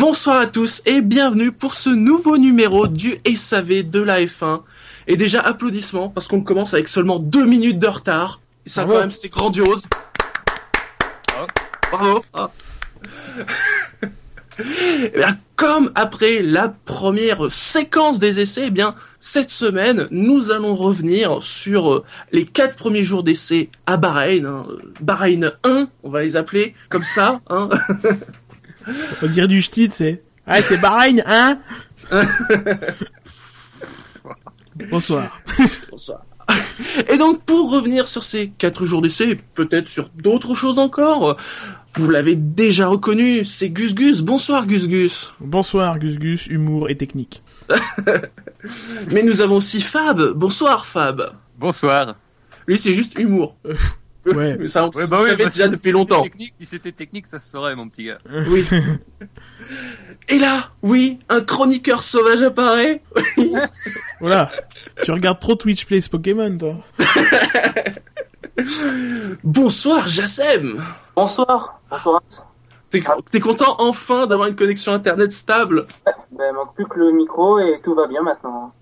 Bonsoir à tous et bienvenue pour ce nouveau numéro du SAV de la F1. Et déjà applaudissements parce qu'on commence avec seulement deux minutes de retard. Et ça Bravo. quand même c'est grandiose. Bravo. Ah. Eh bien, comme après la première séquence des essais, eh bien cette semaine nous allons revenir sur euh, les quatre premiers jours d'essai à Bahreïn. hein. Bahreïn 1, on va les appeler comme ça. Hein. On dirait du ch'ti, c'est. Ah, t'es Bahreïn, hein? Bonsoir. Bonsoir. Et donc, pour revenir sur ces quatre jours d'essai, et peut-être sur d'autres choses encore, vous l'avez déjà reconnu, c'est Gus Gus. Bonsoir Gus Gus. Bonsoir, Gus Gus, humour et technique. Mais nous avons aussi Fab. Bonsoir Fab. Bonsoir. Lui, c'est juste humour. Ouais. Mais ça, on Ouais, on bah oui, savait parce déjà depuis si longtemps. technique- Si c'était technique, ça se saurait, mon petit gars. Oui. Et là, oui, un chroniqueur sauvage apparaît. Voilà. tu regardes trop Twitch Plays Pokémon, toi. Bonsoir Jassem. Bonsoir. Bonsoir. T'es t'es content enfin d'avoir une connexion internet stable? Ben, manque plus que le micro et tout va bien maintenant.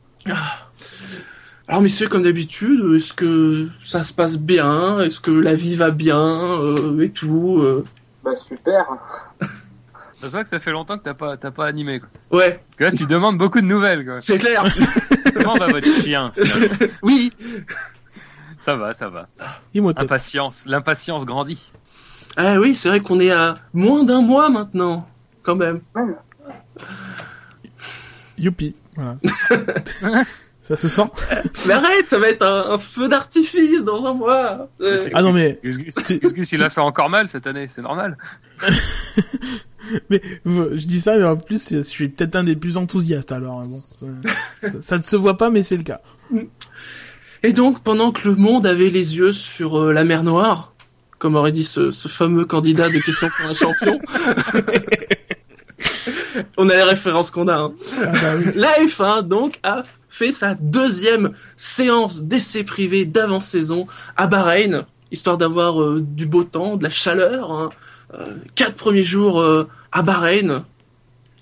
Alors messieurs, comme d'habitude, est-ce que ça se passe bien? Est-ce que la vie va bien euh, et tout euh? Bah super. Ça se voit que ça fait longtemps que t'as pas, t'as pas animé, quoi. Ouais, Parce que Là, tu demandes beaucoup de nouvelles, quoi. c'est clair. Comment va votre chien finalement? Oui. Ça va, ça va. Impatience, l'impatience grandit. Ah oui, c'est vrai qu'on est à moins d'un mois maintenant, quand même. Youpi. Voilà. Ça se sent. Mais arrête, ça va être un, un feu d'artifice dans un mois. Euh, Ah non, mais, Gus Gus, il a ça encore mal cette année, c'est normal. mais, je dis ça, mais en plus, je suis peut-être un des plus enthousiastes, alors, bon. Ça, ça ne se voit pas, mais c'est le cas. Et donc, pendant que le monde avait les yeux sur euh, la mer Noire, comme aurait dit ce, ce fameux candidat de questions pour un champion, on a les références qu'on a. Hein. Ah bah oui. La F1 donc a fait sa deuxième séance d'essai privé d'avant-saison à Bahreïn, histoire d'avoir euh, du beau temps, de la chaleur. hein. Euh, quatre premiers jours euh, à Bahreïn.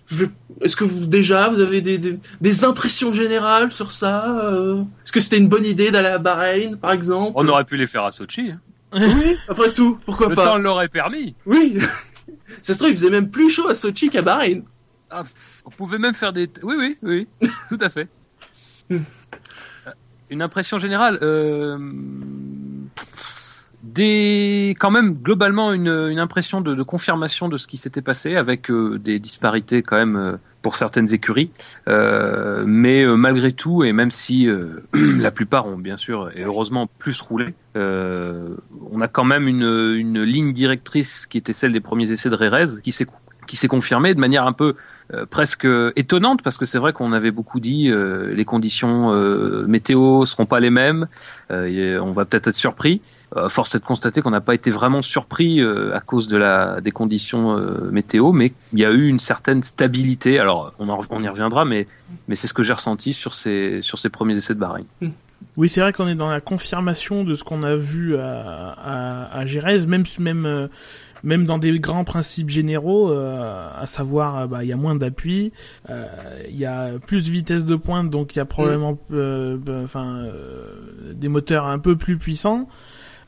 Vais- Est-ce que vous déjà vous avez des, des, des impressions générales sur ça euh? Est-ce que c'était une bonne idée d'aller à Bahreïn, par exemple? On aurait pu les faire à Sochi. hein. Oui, après tout, pourquoi Le pas? temps l'aurait permis. Oui. Ça se trouve, il faisait même plus chaud à Sochi qu'à Bahreïn. Ah, on pouvait même faire des. Oui, oui, oui, tout à fait. Euh, Une impression générale. Euh... Des, quand même globalement une, une impression de, de confirmation de ce qui s'était passé avec euh, des disparités quand même euh, pour certaines écuries, Euh, mais malgré tout et même si la plupart ont bien sûr et heureusement plus roulé, on a quand même une, une ligne directrice qui était celle des premiers essais de Rérez qui s'est qui s'est confirmée de manière un peu euh, presque étonnante parce que c'est vrai qu'on avait beaucoup dit euh, les conditions euh, météo seront pas les mêmes, euh, on va peut-être être surpris. Euh, force est de constater qu'on n'a pas été vraiment surpris à cause de la des conditions météo, mais il y a eu une certaine stabilité. Alors on, on y reviendra, mais mais c'est ce que j'ai ressenti sur ces sur ces premiers essais de Bahreïn. Oui, c'est vrai qu'on est dans la confirmation de ce qu'on a vu à, à, à Gérèse, même, même, même dans des grands principes généraux, euh, à savoir, euh, bah, il y a moins d'appui, euh, il y a plus de vitesse de pointe, donc il y a probablement, euh, bah, enfin, euh, des moteurs un peu plus puissants.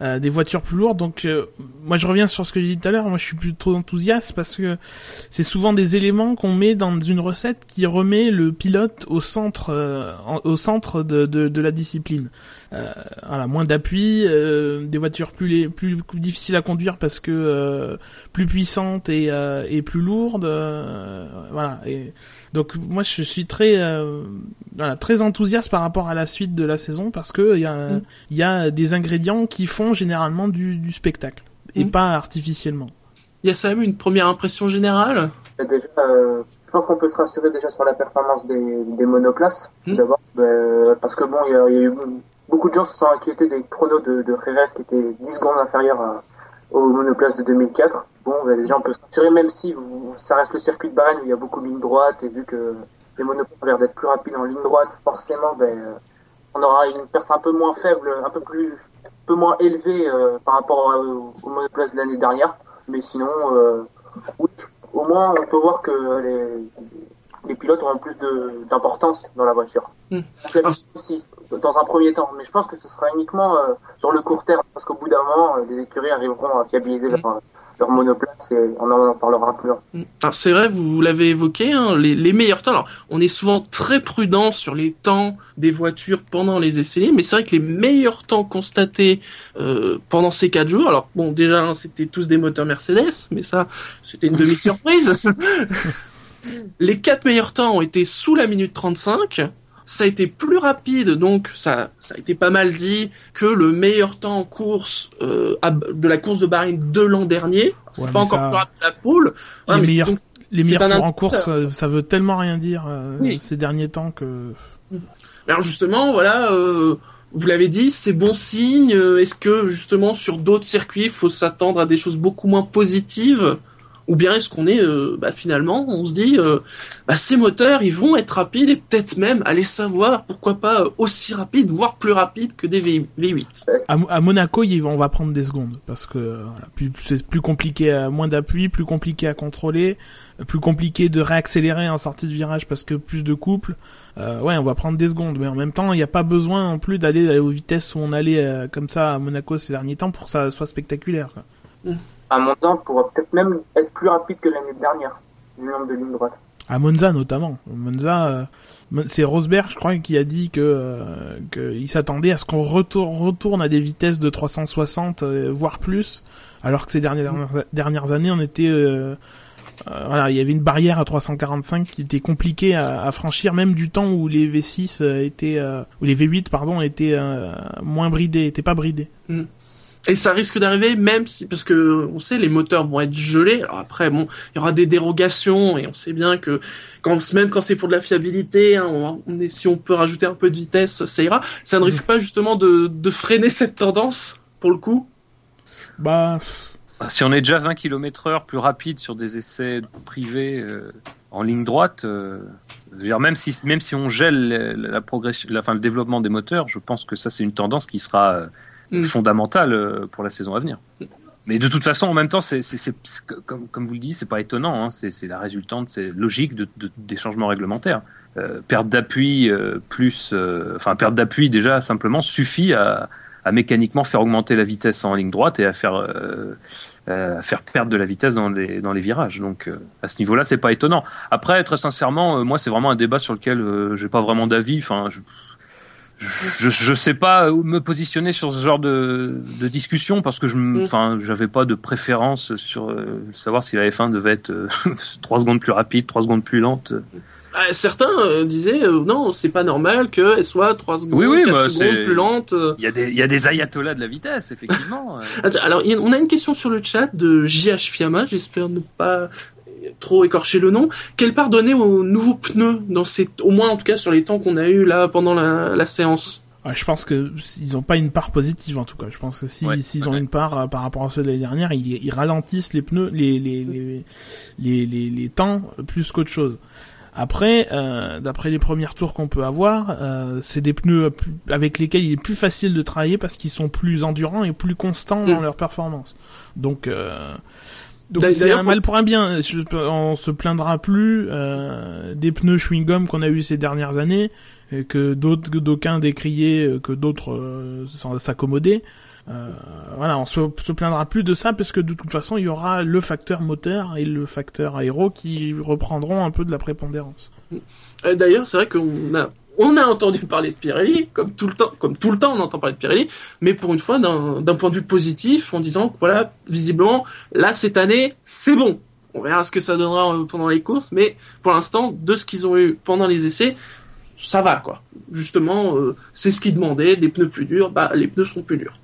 Euh, des voitures plus lourdes donc euh, moi je reviens sur ce que j'ai dit tout à l'heure moi je suis plutôt enthousiaste parce que c'est souvent des éléments qu'on met dans une recette qui remet le pilote au centre euh, en- au centre de, de, de la discipline euh, voilà, moins d'appui, euh, des voitures plus, les, plus difficiles à conduire parce que euh, plus puissantes et, euh, et plus lourdes. euh, voilà. Et donc moi je suis très euh, voilà, très enthousiaste par rapport à la suite de la saison parce que il y a Mm. y a des ingrédients qui font généralement du, du spectacle et Mm. pas artificiellement. Il y a ça même une première impression générale? Déjà, euh, je pense qu'on peut se rassurer déjà sur la performance des, des monoplaces. Hmm. D'abord, ben, parce que bon, il y, a, il y a eu beaucoup de gens se sont inquiétés des chronos de, de qui étaient 10 secondes inférieurs à- aux monoplaces de 2004. Bon, déjà on peut se rassurer, même si vous- ça reste le circuit de Bahreïn où il y a beaucoup de lignes droites et vu que les monoplaces ont l'air d'être plus rapides en ligne droite, forcément, ben, euh, on aura une perte un peu moins faible, un peu plus, un peu moins élevée euh, par rapport à- aux, aux monoplaces de l'année dernière. Mais sinon, euh, oui, au moins on peut voir que les, les pilotes auront plus de- d'importance dans la voiture. Donc, la aussi, dans un premier temps, mais je pense que ce sera uniquement euh, sur le court terme, parce qu'au bout d'un moment, euh, les écuries arriveront à fiabiliser leur, euh, leur monoplace et on en parlera plus loin. Alors c'est vrai, vous l'avez évoqué, hein, les, les meilleurs temps. Alors on est souvent très prudent sur les temps des voitures pendant les essais libres, mais c'est vrai que les meilleurs temps constatés euh, pendant ces quatre jours. Alors bon, déjà hein, c'était tous des moteurs Mercedes, mais ça c'était une demi surprise. les quatre meilleurs temps ont été sous la minute 35. Ça a été plus rapide, donc ça, ça a été pas mal dit que le meilleur temps en course euh, de la course de Bahreïn de l'an dernier. C'est Ouais, pas encore ça- plus rapide que la poule. Les mais meilleurs- donc, Les meilleurs un en course, ça, ça veut tellement rien dire euh, Oui. ces derniers temps que. Alors justement, voilà, euh, vous l'avez dit, c'est bon signe. Euh, Est-ce que justement sur d'autres circuits, il faut s'attendre à des choses beaucoup moins positives? Ou bien est-ce qu'on est, euh, bah, finalement, on se dit, euh, bah, ces moteurs, ils vont être rapides et peut-être même aller savoir, pourquoi pas euh, aussi rapides, voire plus rapides que des V- V8. À, Mo- à Monaco, on va prendre des secondes parce que voilà, c'est plus compliqué, à, moins d'appui, plus compliqué à contrôler, plus compliqué de réaccélérer en sortie de virage parce que plus de couple. Euh, ouais, on va prendre des secondes, mais en même temps, il n'y a pas besoin non plus d'aller aux vitesses où on allait euh, comme ça à Monaco ces derniers temps pour que ça soit spectaculaire. quoi. À mon temps, pourra peut-être même être plus rapide que l'année dernière, du nombre de lignes droites. À Monza notamment. Monza, euh, Mon- c'est Rosberg, je crois, qui a dit que euh, qu'il s'attendait à ce qu'on retourne, retourne à des vitesses de 360, euh, voire plus, alors que ces dernières, dernières années, on était... euh, euh, voilà, il y avait une barrière à 345 qui était compliquée à, à franchir, même du temps où les V6 euh, étaient, euh, ou les V8 pardon, étaient euh, moins bridés, étaient pas bridés. Et ça risque d'arriver même si, parce que on sait, les moteurs vont être gelés. Alors après, bon, il y aura des dérogations et on sait bien que quand, même quand c'est pour de la fiabilité, hein, on, on est, si on peut rajouter un peu de vitesse, ça ira. Ça ne risque pas justement de, de freiner cette tendance pour le coup. Bah, Bah, Si on est déjà 20 km heure plus rapide sur des essais privés euh, en ligne droite, euh, même si même si on gèle la, la progression, la, enfin, le développement des moteurs, je pense que ça c'est une tendance qui sera euh, Mm. fondamentale euh, pour la saison à venir. Mais de toute façon, en même temps, c'est comme, comme vous le dites, c'est pas étonnant. Hein, c'est la résultante, c'est logique de, de- des changements réglementaires. Euh, perte d'appui euh, plus, euh, enfin perte d'appui déjà simplement suffit à, à mécaniquement faire augmenter la vitesse en ligne droite et à faire euh, euh, à faire perdre de la vitesse dans les dans les virages. Donc euh, à ce niveau-là, c'est pas étonnant. Après, très sincèrement, euh, moi, c'est vraiment un débat sur lequel euh, j'ai pas vraiment d'avis. Enfin, je, je, je sais pas où me positionner sur ce genre de, de discussion parce que je, Mm. enfin, j'avais pas de préférence sur euh, savoir si la F1 devait être euh, trois secondes plus rapide, trois secondes plus lente. Ah, certains euh, disaient euh, non, c'est pas normal qu'elle soit 3 secondes, Oui, oui, 4 bah, secondes plus lente. euh. Il y a des, il y a des ayatollahs de la vitesse, effectivement. Euh, Attends, alors, on a une question sur le chat de JH Fiamma, j'espère ne pas trop écorcher le nom. Quelle part donner aux nouveaux pneus dans ces, au moins en tout cas sur les temps qu'on a eu là pendant la, la séance Ouais, je pense que ils ont pas une part positive en tout cas. Je pense que si Ouais, s'ils ont une part euh, par rapport à ceux de l'année dernière, ils, ils ralentissent les pneus, les les les les, les, les temps plus qu'autre chose. Après, euh, d'après les premiers tours qu'on peut avoir, euh, c'est des pneus avec lesquels il est plus facile de travailler parce qu'ils sont plus endurants et plus constants dans Mm. leur performance. Donc euh, c'est un mal pour un bien. Je- on se plaindra plus euh, des pneus chewing-gum qu'on a eu ces dernières années et que d'autres d'aucuns décriaient, euh, que d'autres euh, s'accommodaient. Euh, voilà, on se, se plaindra plus de ça parce que de toute façon, il y aura le facteur moteur et le facteur aéro qui reprendront un peu de la prépondérance. Euh, D'ailleurs, c'est vrai qu'on a, on a entendu parler de Pirelli, comme tout le temps, comme tout le temps on entend parler de Pirelli, mais pour une fois d'un point de vue positif, en disant que voilà, visiblement, là cette année, c'est bon. On verra ce que ça donnera euh, pendant les courses, mais pour l'instant, de ce qu'ils ont eu pendant les essais, ça va quoi. Justement, euh, c'est ce qu'ils demandaient, des pneus plus durs, bah les pneus seront plus durs.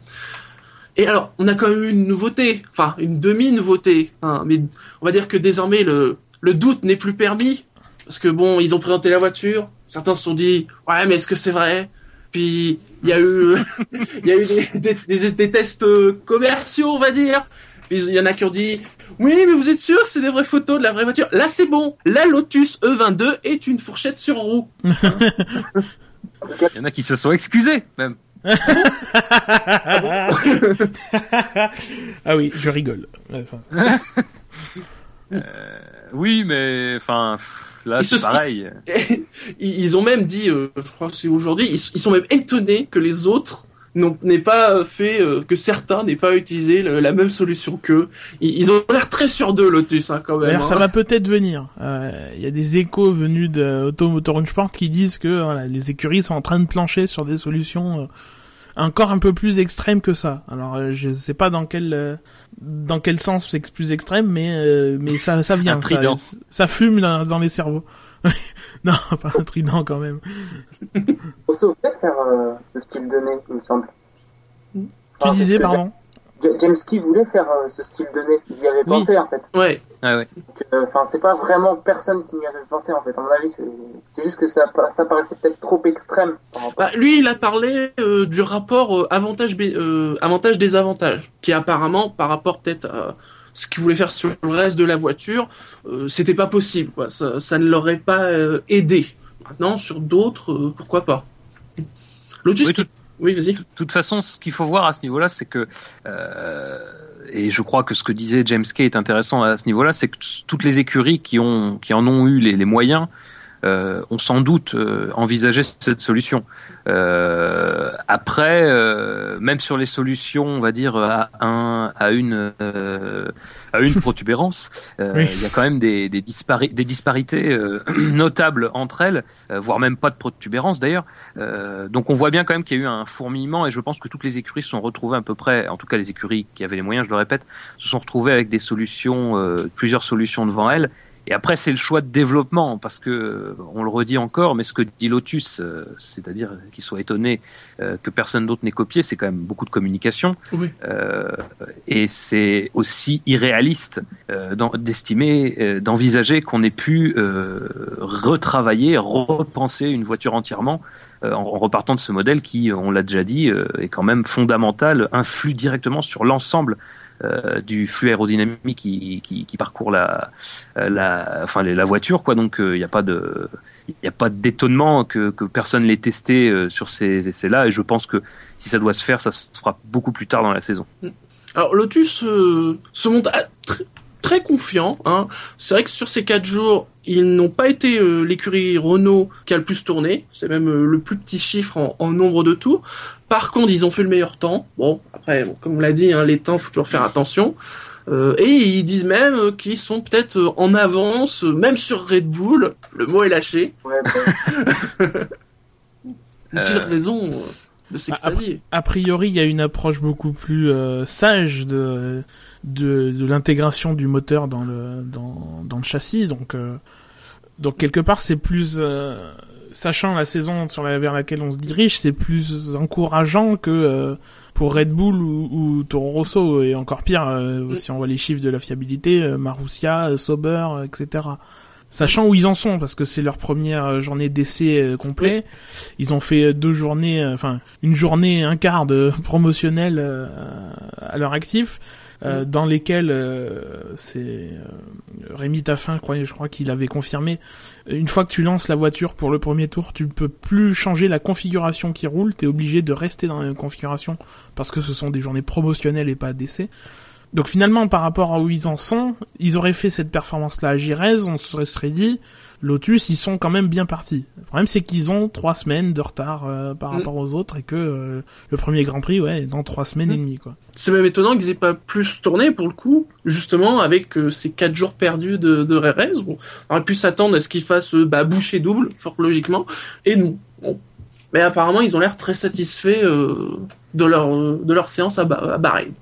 Et alors, on a quand même eu une nouveauté, enfin une demi-nouveauté, hein, mais on va dire que désormais le, le doute n'est plus permis, parce que bon, ils ont présenté la voiture, certains se sont dit, ouais, mais est-ce que c'est vrai? Puis il y a eu, il y a eu des, des, des- des tests euh, commerciaux, on va dire. Puis il y en a qui ont dit, oui, mais vous êtes sûr que c'est des vraies photos de la vraie voiture? Là, c'est bon. La Lotus E22 est une fourchette sur roue. Il y en a qui se sont excusés, même. ah oui, je rigole. Enfin, Oui, mais enfin, là Ils c'est se- pareil. ils ils ont même dit, euh, je crois que c'est aujourd'hui, ils, ils sont même étonnés que les autres n'aient pas fait, euh, que certains n'aient pas utilisé le- la même solution qu'eux. Ils, ils ont l'air très sûrs d'eux, Lotus, hein, quand même. Ça hein. va peut-être venir. Euh, Il y a des échos venus de Auto Motor Sport qui disent que voilà, les écuries sont en train de plancher sur des solutions euh, encore un peu plus extrêmes que ça. Alors, euh, je sais pas dans quel euh, dans quel sens c'est plus extrême, mais euh, mais ça ça vient. Un trident. Ça, ça fume dans, dans les cerveaux. non, pas un trident quand même. Rosso voulait faire euh, ce style de nez, il me semble. Tu Enfin, disais, pardon. Ja- James Key voulait faire euh, ce style de nez. Ils y avaient Oui. pensé en fait. Ouais. Ah ouais. Euh, Enfin, c'est pas vraiment personne qui n'y avait pensé en fait. À mon avis, c'est juste que ça, ça paraissait peut-être trop extrême. Bah, lui, il a parlé euh, du rapport euh, avantage euh, avantage désavantage, qui apparemment, par rapport peut-être à ce qu'il voulait faire sur le reste de la voiture, euh, c'était pas possible. Quoi. Ça, ça ne l'aurait pas euh, aidé. Maintenant, sur d'autres, euh, pourquoi pas. Lotus, Oui, qui- tout- oui, vas-y. De toute façon, ce qu'il faut voir à ce niveau-là, c'est que, euh, et je crois que ce que disait James Kay est intéressant à ce niveau-là, c'est que toutes les écuries qui ont, qui en ont eu les moyens, euh, ont sans doute euh, envisagé cette solution. Euh, après, euh, même sur les solutions, on va dire à un, à une, euh, à une protubérance, euh, Oui. il y a quand même des, des, dispari- des disparités euh, notables entre elles, voire même pas de protubérance d'ailleurs. Euh, donc on voit bien quand même qu'il y a eu un fourmillement et je pense que toutes les écuries se sont retrouvées à peu près, en tout cas les écuries qui avaient les moyens, je le répète, se sont retrouvées avec des solutions, euh, plusieurs solutions devant elles. Et après c'est le choix de développement parce que on le redit encore, mais ce que dit Lotus, euh, c'est-à-dire qu'il soit étonné euh, que personne d'autre n'ait copié, c'est quand même beaucoup de communication. Oui. Euh, et c'est aussi irréaliste euh, d'estimer, euh, d'envisager qu'on ait pu euh, retravailler, repenser une voiture entièrement euh, en, en repartant de ce modèle qui, on l'a déjà dit, euh, est quand même fondamental, influe directement sur l'ensemble euh, du flux aérodynamique qui, parcourt la, euh, voiture. Donc, il n'y a pas de, il n'y a pas d'étonnement que, personne l'ait testé euh, sur ces essais-là. Et je pense que si ça doit se faire, ça se fera beaucoup plus tard dans la saison. Alors Lotus euh, se montre ah, tr- très confiant. Hein. C'est vrai que sur ces quatre jours, ils n'ont pas été euh, l'écurie Renault qui a le plus tourné. C'est même euh, le plus petit chiffre en nombre de tours. Par contre, ils ont fait le meilleur temps. Bon, après, bon, comme on l'a dit, hein, les temps, faut toujours faire attention. Euh, et ils disent même euh, qu'ils sont peut-être euh, en avance, même sur Red Bull. Le mot est lâché. Ouais, bah, Ont-ils Euh, raison de s'extasier? A priori, il y a une approche beaucoup plus euh, sage de de, de l'intégration du moteur dans le dans, dans le châssis. Donc euh, donc quelque part, c'est plus euh, sachant la saison sur la, vers laquelle on se dirige, c'est plus encourageant que euh, pour Red Bull ou, ou Toro Rosso et encore pire euh, Mm. si on voit les chiffres de la fiabilité, euh, Marussia, euh, Sauber, euh, etc. Sachant où ils en sont, parce que c'est leur première journée d'essai complet. Ils ont fait deux journées, enfin une journée, un quart de promotionnel à leur actif, euh, dans lesquels euh, c'est euh, Rémi Taffin, je crois, qu'il avait confirmé. Une fois que tu lances la voiture pour le premier tour, tu ne peux plus changer la configuration qui roule. T'es obligé de rester dans la même configuration parce que ce sont des journées promotionnelles et pas d'essai. Donc finalement, par rapport à où ils en sont, ils auraient fait cette performance-là à Girez, on se serait dit, Lotus, ils sont quand même bien partis. Le problème, c'est qu'ils ont trois semaines de retard euh, par Mm. rapport aux autres et que euh, le premier Grand Prix, ouais, est dans trois semaines et Mm. demie, quoi. C'est même étonnant qu'ils aient pas plus tourné pour le coup, justement avec euh, ces quatre jours perdus de, de Rérez. On aurait pu s'attendre à ce qu'ils fassent euh, bah, boucher double, fort logiquement, et non. Bon. Mais apparemment, ils ont l'air très satisfaits euh, de leur euh, de leur séance à, Ba- à Bahreïn.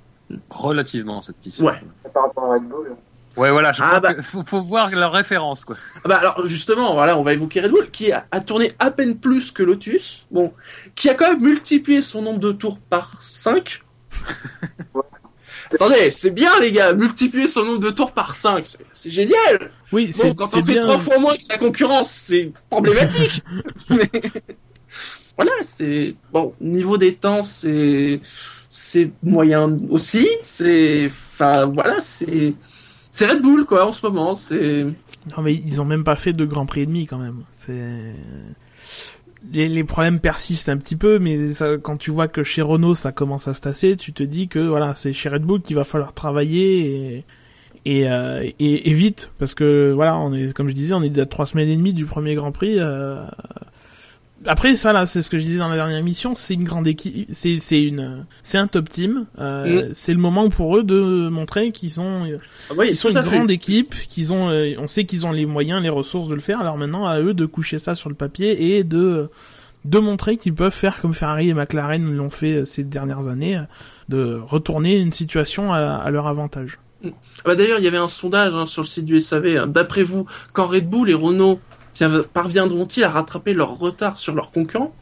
Relativement satisfait. Ouais. par rapport à Red Bull. Ouais, voilà. Je Ah crois bah. que faut, faut voir leur référence, quoi. Ah bah alors justement, voilà, on va évoquer Red Bull qui a, a tourné à peine plus que Lotus, bon, qui a quand même multiplié son nombre de tours par 5. Attendez, c'est bien les gars, multiplier son nombre de tours par 5, c'est- génial. Oui, Bon, c'est quand c'est on fait trois fois moins que la concurrence, c'est problématique. Mais voilà, c'est bon. Niveau des temps, c'est c'est moyen aussi. C'est enfin voilà, c'est c'est Red Bull quoi en ce moment. C'est Non, mais ils ont même pas fait de Grand Prix et demi quand même. Les, problèmes persistent un petit peu, mais ça, quand tu vois que chez Renault ça commence à se tasser, tu te dis que voilà, c'est chez Red Bull qu'il va falloir travailler et euh, et, et vite parce que voilà on est comme je disais on est déjà trois semaines et demie du premier Grand Prix euh, après ça là c'est ce que je disais dans la dernière émission c'est une grande équipe c'est c'est une c'est un top team euh, c'est le moment pour eux de montrer qu'ils sont Ah oui, ils sont une fait. grande équipe qu'ils ont euh, on sait qu'ils ont les moyens les ressources de le faire alors maintenant à eux de coucher ça sur le papier et de de montrer qu'ils peuvent faire comme Ferrari et McLaren l'ont fait euh, ces dernières années euh, de retourner une situation à, à leur avantage Ah bah D'ailleurs, il y avait un sondage hein, sur le site du SAV. hein. D'après vous, quand Red Bull et Renault parviendront-ils à rattraper leur retard sur leurs concurrents?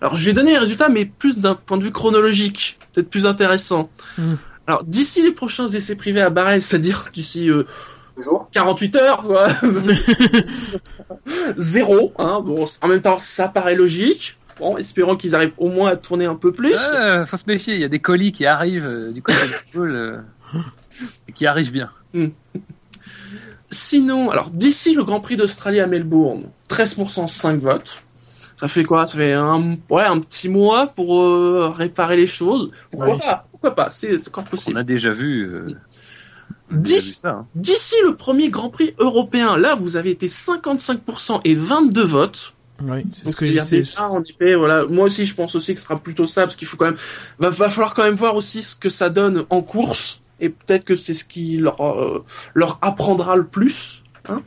Alors, je vais donner les résultats, mais plus d'un point de vue chronologique, peut-être plus intéressant. Mm. Alors, d'ici les prochains essais privés à Bahreïn, c'est-à-dire d'ici euh, Toujours. 48 heures, quoi. Zéro, hein. Bon, en même temps, ça paraît logique. Bon, espérons qu'ils arrivent au moins à tourner un peu plus. Euh, faut se méfier, il y a des colis qui arrivent euh, du côté de euh, et qui arrivent bien. Sinon, alors d'ici le Grand Prix d'Australie à Melbourne, 13% 5 votes. Ça fait quoi? Ça fait un, ouais, un petit mois pour euh, réparer les choses. Pourquoi Ouais. pas? Pourquoi pas? C'est encore possible. euh, on a déjà vu 10 ça, hein. D'ici le premier Grand Prix européen, là vous avez été 55% et 22 votes. oui c'est Donc ce que déjà, en effet, voilà. Moi aussi, je pense aussi que ce sera plutôt ça, parce qu'il faut quand même, va, va falloir quand même voir aussi ce que ça donne en course, et peut-être que c'est ce qui leur euh, leur apprendra le plus. Hein.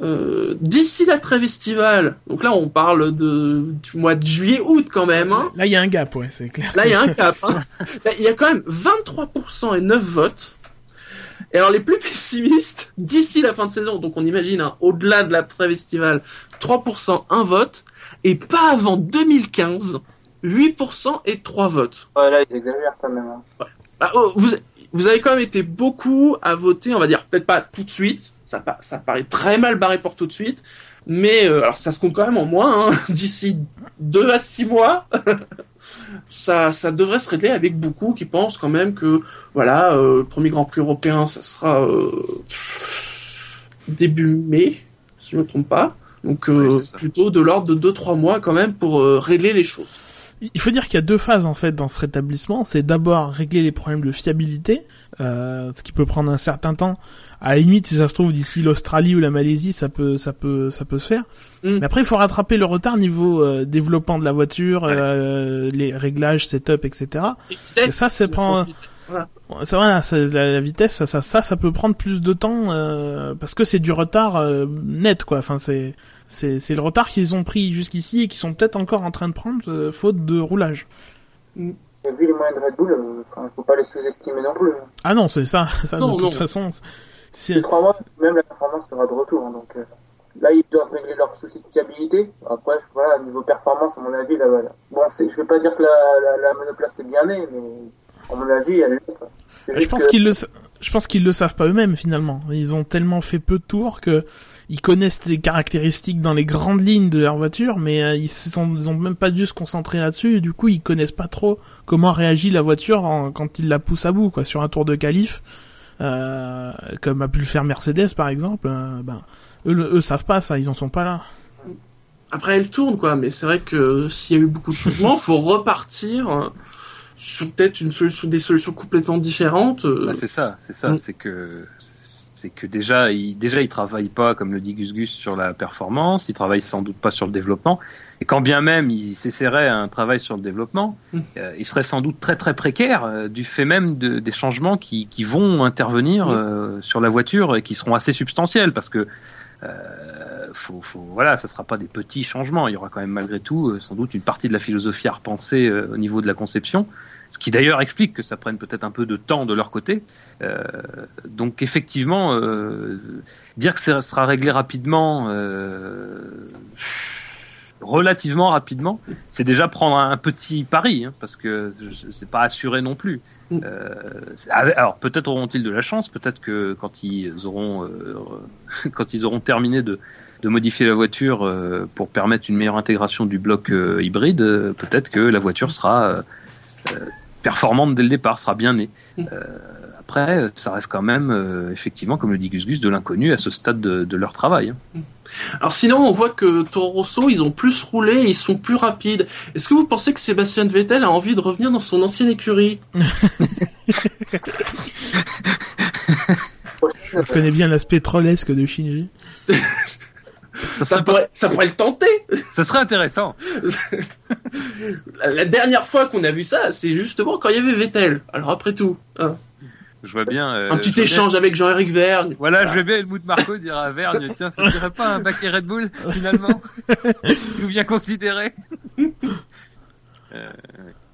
Euh, D'ici la trêve estivale, donc là on parle de du mois de juillet-août quand même. Hein. là il y a un gap ouais c'est clair Là il y a un cap. Hein. Là, Il y a quand même 23% et 9 votes. Et alors les plus pessimistes, d'ici la fin de saison, donc on imagine hein, au-delà de la trêve estivale, 3% 1 vote, et pas avant 2015, 8% et 3 votes. Ouais, là, ils exagèrent quand même. hein. Bah, oh, vous, vous avez quand même été beaucoup à voter, on va dire peut-être pas tout de suite, ça, ça paraît très mal barré pour tout de suite, mais euh, alors ça se compte quand même en moins, hein, d'ici 2 à 6 mois, ça, ça devrait se régler avec beaucoup qui pensent quand même que voilà, euh, le premier Grand Prix européen, ça sera euh, début mai, si je ne me trompe pas. Donc euh, Oui, plutôt de l'ordre de 2-3 mois quand même pour euh, régler les choses. Il faut dire qu'il y a deux phases en fait dans ce rétablissement. C'est d'abord régler les problèmes de fiabilité, euh, ce qui peut prendre un certain temps. À la limite, si ça se trouve d'ici l'Australie ou la Malaisie, ça peut, ça peut, ça peut se faire. Mm. Mais après, il faut rattraper le retard niveau euh, développement de la voiture, Ouais. euh, les réglages, setup, etc. Et ça, c'est prend. C'est- la, la vitesse, ça, ça, ça, ça peut prendre plus de temps euh, parce que c'est du retard euh, net, quoi. Enfin, c'est, c'est, c'est le retard qu'ils ont pris jusqu'ici et qu'ils sont peut-être encore en train de prendre euh, faute de roulage. Et vu les moyens de Red Bull, euh, enfin, faut pas les sous-estimer non plus. hein. Ah non, c'est ça, ça Non, de non. toute façon. C'est Les trois mois, même la performance sera de retour. hein, donc euh, là, ils doivent régler leurs soucis de fiabilité. Après, je- voilà, niveau performance, à mon avis, là, voilà. Bon, c'est- je vais pas dire que la, la, la monoplace est bien née, mais à mon avis, elle est. je pense que- qu'ils le, sa- je pense qu'ils le savent pas eux-mêmes finalement. Ils ont tellement fait peu de tours que ils connaissent les caractéristiques dans les grandes lignes de leur voiture, mais euh, ils sont, ils ont même pas dû se concentrer là-dessus. Et du coup, ils connaissent pas trop comment réagit la voiture en- quand ils la poussent à bout, quoi, sur un tour de qualif. Euh, comme a pu le faire Mercedes par exemple, euh, ben eux, eux savent pas ça, ils en sont pas là. Après, elle tourne, quoi, mais c'est vrai que s'il y a eu beaucoup de changements, faut repartir sur peut-être une solution, des solutions complètement différentes. Bah, c'est ça, c'est ça, Mm. c'est que c'est que déjà il déjà il travaille pas comme le dit Gus Gus sur la performance, il travaille sans doute pas sur le développement et quand bien même il s'essaierait à un travail sur le développement, Mm. euh, il serait sans doute très très précaire euh, du fait même de, des changements qui, qui vont intervenir Mm. euh, sur la voiture et qui seront assez substantiels parce que euh, faut, faut, voilà, ça sera pas des petits changements. Il y aura quand même malgré tout sans doute une partie de la philosophie à repenser au niveau de la conception, ce qui d'ailleurs explique que ça prenne peut-être un peu de temps de leur côté. Euh, donc effectivement, euh, dire que ça sera réglé rapidement, euh, relativement rapidement, c'est déjà prendre un petit pari, hein, parce que c'est pas assuré non plus. Mm. Euh, alors peut-être auront-ils de la chance, peut-être que quand ils auront euh, quand ils auront terminé de de modifier la voiture euh, pour permettre une meilleure intégration du bloc euh, hybride, euh, peut-être que la voiture sera performante dès le départ, sera bien née. Mm. Euh, après, ça reste quand même, euh, effectivement, comme le dit Gus Gus, de l'inconnu à ce stade de, de leur travail. hein. Alors sinon, on voit que Toro Rosso, ils ont plus roulé, ils sont plus rapides. Est-ce que vous pensez que Sébastien Vettel a envie de revenir dans son ancienne écurie? Je connais bien l'aspect trollesque de Shinji. ça, ça, pourrait, ça pourrait le tenter. Ça serait intéressant. la dernière fois qu'on a vu ça, c'est justement quand il y avait Vettel. Alors après tout. Hein. Je vois bien. Euh, un petit échange bien... avec Jean-Éric Vergne. Voilà, voilà, je vais bien le bout de Marco dire à Vergne, tiens, ça ne dirait pas un baquet Red Bull, finalement Tout bien considéré. euh,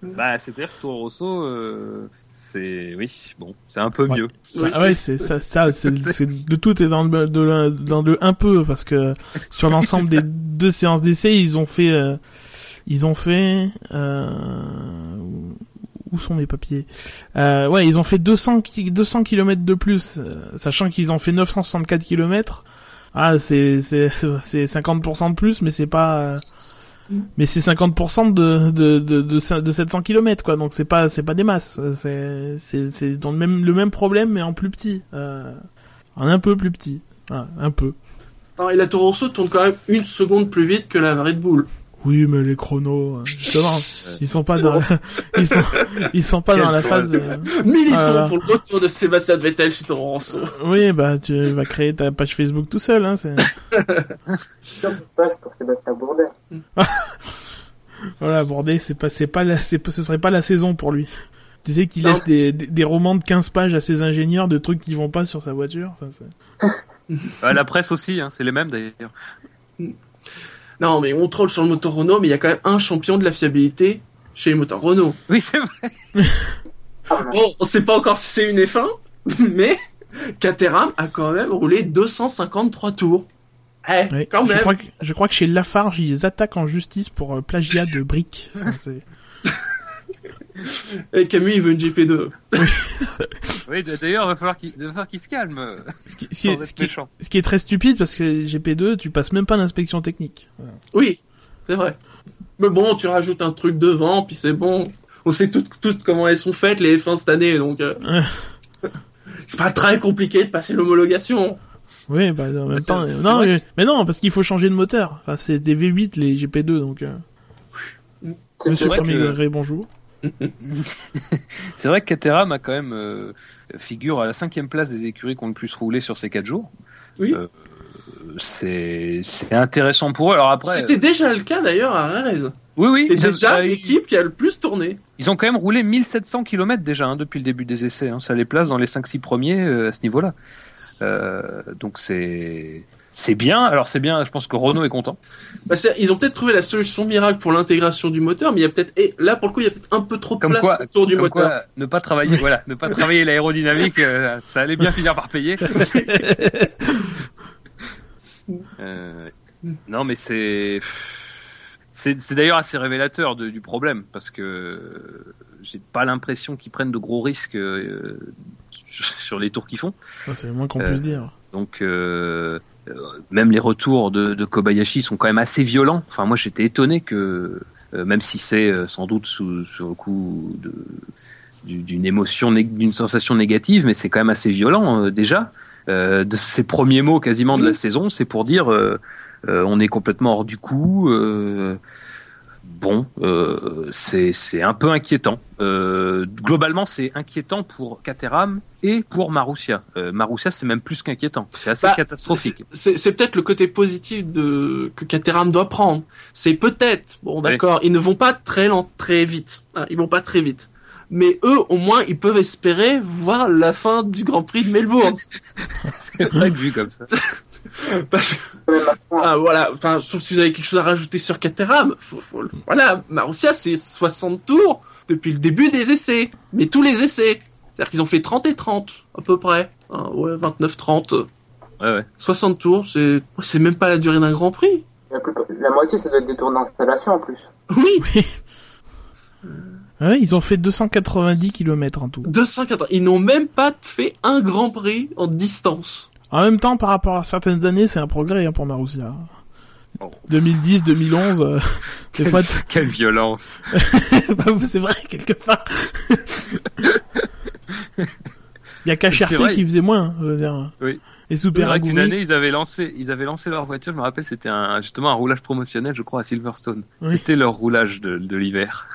bah, c'est-à-dire que Toro Rosso, euh, c'est, oui, bon, c'est un peu ouais. mieux. Ah ouais, c'est ça, ça c'est, de tout est dans le, de le, dans le un peu, parce que sur l'ensemble des deux séances d'essai, ils ont fait, euh, ils ont fait, euh, où sont mes papiers? Euh, Ouais, ils ont fait 200 200 km de plus, euh, sachant qu'ils ont fait 964 km. Ah, c'est c'est c'est 50% de plus, mais c'est pas mais c'est 50% de de, de de de 700 km quoi. Donc c'est pas pas des masses, c'est dans le même le même problème mais en plus petit. Euh, en un peu plus petit. Un peu. Et la Toro Rosso tourne quand même une seconde plus vite que la Red Bull. Oui, mais les chronos, justement, ils sont pas dans, ils sont, ils sont pas Quel dans la phase. euh, Militons Voilà. pour le retour de Sébastien Vettel chez Toro Rosso. Oui, bah tu vas créer ta page Facebook tout seul, hein. C'est... Sur passe pour Sébastien Bourdet. Voilà, Bourdais, c'est pas, c'est pas la, c'est ce serait pas la saison pour lui. Tu sais qu'il laisse des, des, des romans de 15 pages à ses ingénieurs de trucs qui vont pas sur sa voiture. Enfin, la presse aussi, hein, c'est les mêmes d'ailleurs. Non, mais on troll sur le moteur Renault, mais il y a quand même un champion de la fiabilité chez les moteurs Renault. Oui, c'est vrai. Bon, on sait pas encore si c'est une F1, mais Caterham a quand même roulé 253 tours. Eh, quand je, même. crois que, je crois que chez Lafarge, ils attaquent en justice pour euh, plagiat de briques. Et Camus, il veut une GP2. Oui, d'ailleurs, il va falloir qu'il se calme. ce, qui, ce qui Sans est, être ce, qui est, méchant. ce qui est très stupide parce que GP2, tu passes même pas l'inspection technique. Voilà. Oui, c'est vrai. Mais bon, tu rajoutes un truc devant, puis c'est bon. On sait toutes, toutes comment elles sont faites, les F1 cette année, donc... euh, c'est pas très compliqué de passer l'homologation. Oui, bah en même c'est- temps, non, mais, mais non, parce qu'il faut changer de moteur. Enfin, c'est des V8 les GP2, donc. euh, Monsieur Premier que- bonjour. C'est vrai que Caterham a quand même euh, figure à la cinquième place des écuries qui ont le plus roulé sur ces quatre jours. Oui. Euh, c'est c'est intéressant pour eux. Alors après, C'était déjà le cas d'ailleurs à Rez. oui, oui, C'était déjà l'équipe qui a le plus tourné. ils ont quand même roulé 1700 km déjà hein, depuis le début des essais. hein. Ça les place dans les 5-6 premiers euh, à ce niveau-là. Euh, donc c'est c'est bien. Alors c'est bien. Je pense que Renault est content. Bah, ils ont peut-être trouvé la solution miracle pour l'intégration du moteur, mais il y a peut-être, et là pour le coup, il y a peut-être un peu trop de Comme place quoi- autour du Comme moteur. quoi, ne pas travailler, voilà, ne pas travailler l'aérodynamique, euh, ça allait bien finir par payer. Euh, non, mais c'est c'est d'ailleurs assez révélateur de- du problème parce que j'ai pas l'impression qu'ils prennent de gros risques euh, sur les tours qu'ils font. Ça, c'est le moins qu'on Euh, puisse dire. Donc euh, même les retours de, de Kobayashi sont quand même assez violents. Enfin moi j'étais étonné que euh, même si c'est euh, sans doute sous, sous le coup de d'une émotion, d'une sensation négative, mais c'est quand même assez violent euh, déjà. Euh, de ses premiers mots quasiment de la saison, c'est pour dire euh, euh, on est complètement hors du coup. Bon, euh, c'est c'est un peu inquiétant. Euh, globalement, c'est inquiétant pour Caterham et pour Marussia. Euh, Marussia, c'est même plus qu'inquiétant. C'est assez Bah, catastrophique. c'est- peut-être le côté positif de que Caterham doit prendre. C'est peut-être bon, d'accord, ils ne vont pas très lent, très vite. Hein, ils vont pas très vite. Mais eux, au moins, ils peuvent espérer voir la fin du Grand Prix de Melbourne. Que vu comme ça. Parce que, ah, voilà, enfin, sauf si vous avez quelque chose à rajouter sur Caterham. Faut, faut, le- voilà, Marussia, c'est 60 tours depuis le début des essais. Mais tous les essais. C'est-à-dire qu'ils ont fait 30 et 30, à peu près. Hein, ouais, 29-30. Ouais, ouais. 60 tours, c'est c'est même pas la durée d'un Grand Prix. la, moitié, ça doit être des tours d'installation en plus. Oui, Ouais, ils ont fait 290 km en tout. 280. Ils n'ont même pas fait un Grand Prix en distance. En même temps, par rapport à certaines années, c'est un progrès hein, pour Marussia. Oh. 2010, 2011, euh, des fois, Quelle violence. bah, c'est vrai quelque part. Il y a vrai. qui faisait moins, hein, je veux dire. Oui. Et Super vrai qu'une Aguri. année, ils avaient lancé, ils avaient lancé leur voiture. Je me rappelle, c'était un, justement un roulage promotionnel, je crois, à Silverstone. Oui. C'était leur roulage de, de l'hiver.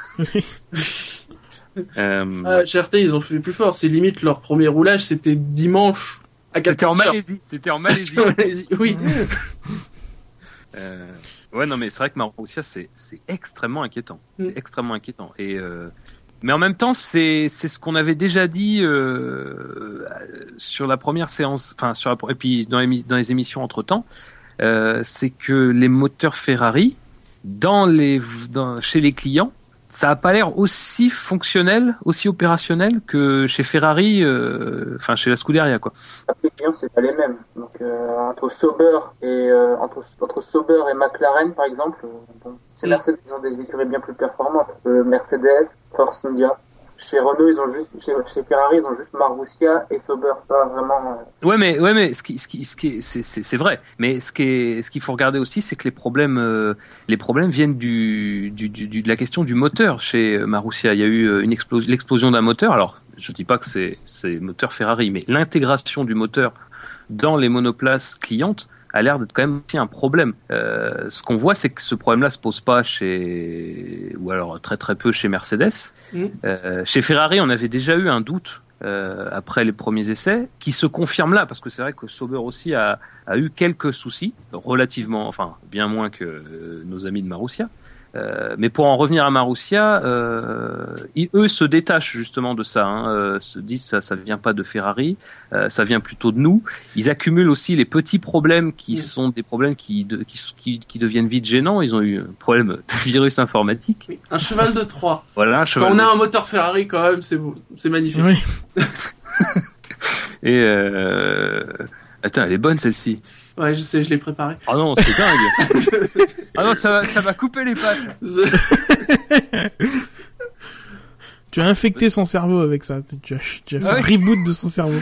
Euh, Ah, ils ont fait plus fort. C'est limite leur premier roulage, c'était dimanche À quel C'était en Malaisie. C'était en Malaisie. En Malaisie, oui. Euh, ouais, non, mais c'est vrai que Marussia, c'est c'est extrêmement inquiétant. C'est Mm. extrêmement inquiétant. Et euh, mais en même temps, c'est c'est ce qu'on avait déjà dit euh, sur la première séance, enfin sur la, et puis dans les dans les émissions entre temps, c'est que les moteurs Ferrari dans les dans, chez les clients, ça a pas l'air aussi fonctionnel, aussi opérationnel que chez Ferrari, euh, enfin chez la Scuderia quoi. Les clients, c'est pas les mêmes. Donc, euh, entre Sauber et, euh, entre, entre Sauber et McLaren, par exemple, euh, bon, c'est Mm. Mercedes, ils ont des écuries bien plus performantes. Euh, Mercedes, Force India. Chez Renault, ils ont juste, chez, Ferrari, ils ont juste Marussia et Sauber. Pas vraiment, euh, Ouais, mais ouais, mais ce qui, ce qui, ce qui, est- c'est, vrai. Mais ce qui ce qu'il faut regarder aussi, c'est que les problèmes, euh, les problèmes viennent du, du, du, de la question du moteur chez euh, Marussia. Il y a eu une explosion, l'explosion d'un moteur. Alors, je dis pas que c'est, c'est moteur Ferrari, mais l'intégration du moteur dans les monoplaces clientes a l'air d'être quand même aussi un problème. Ce qu'on voit, c'est que ce problème-là se pose pas chez, ou alors très très peu chez Mercedes. Euh, chez Ferrari, on avait déjà eu un doute euh, après les premiers essais, qui se confirme là, parce que c'est vrai que Sauber aussi a, a eu quelques soucis, relativement, enfin bien moins que euh, nos amis de Marussia. Euh, mais pour en revenir à Marussia, euh, ils- eux se détachent justement de ça, hein, euh, se disent ça, ça vient pas de Ferrari, euh, ça vient plutôt de nous. Ils accumulent aussi les petits problèmes qui Mm. sont des problèmes qui, de- qui, qui, qui deviennent vite gênants. Ils ont eu un problème de virus informatique. Oui, Un cheval de Troie. Voilà, un Quand cheval on de- a un moteur Ferrari, quand même, c'est magnifique. Oui. Et. Attends, elle est bonne celle-ci. Ouais, je sais, je l'ai préparé. Ah non, c'est dingue. ah non, ça va, ça va couper les pattes. Tu as infecté son cerveau avec ça. Tu- Tu as, tu as fait Ah un reboot de son cerveau.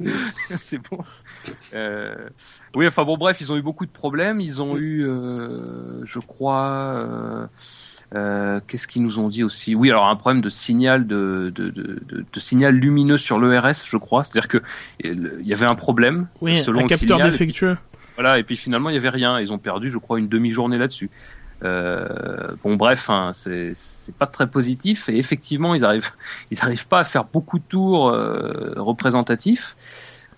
c'est bon. Euh... Oui, enfin bon, bref, ils ont eu beaucoup de problèmes. Ils ont eu, euh, je crois, euh, euh, qu'est-ce qu'ils nous ont dit aussi? Oui, alors un problème de signal de, de, de, de, de signal lumineux sur l'ERS, je crois. C'est-à-dire que il y avait un problème Oui, selon un le capteur signal. défectueux. Voilà, et puis finalement, il y avait rien. Ils ont perdu, je crois, une demi-journée là-dessus. Euh, bon, bref, hein, c'est pas très positif. Et effectivement, ils arrivent, ils arrivent pas à faire beaucoup de tours euh, représentatifs.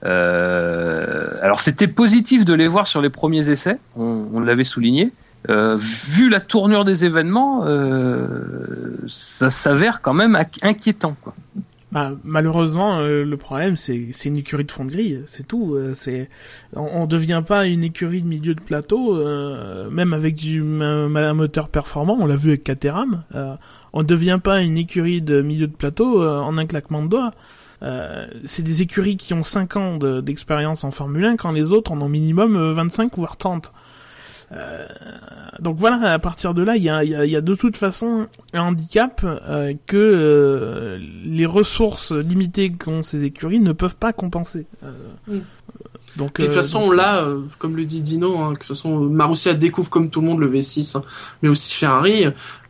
Euh, alors, c'était positif de les voir sur les premiers essais. On, on l'avait souligné. Euh, vu la tournure des événements, euh, ça s'avère quand même inqui- inquiétant. Quoi. Bah, malheureusement, euh, le problème, c'est une écurie de fond de grille, c'est tout. euh, on, on devient pas une écurie de milieu de plateau, même avec du un, moteur performant. On l'a vu avec Caterham. On devient pas une écurie de milieu de plateau en un claquement de doigts. C'est des écuries qui ont 5 ans de- d'expérience en Formule 1 quand les autres en ont minimum euh, 25 voire 30. Euh, donc voilà, à partir de là, il y a, il y a- il y a de toute façon un handicap euh, que euh, les ressources limitées qu'ont ces écuries ne peuvent pas compenser. Euh, Mm. Donc, de toute façon, donc, là, euh, comme le dit Dino, hein, que de toute façon, Marussia découvre comme tout le monde le V6, hein, mais aussi Ferrari.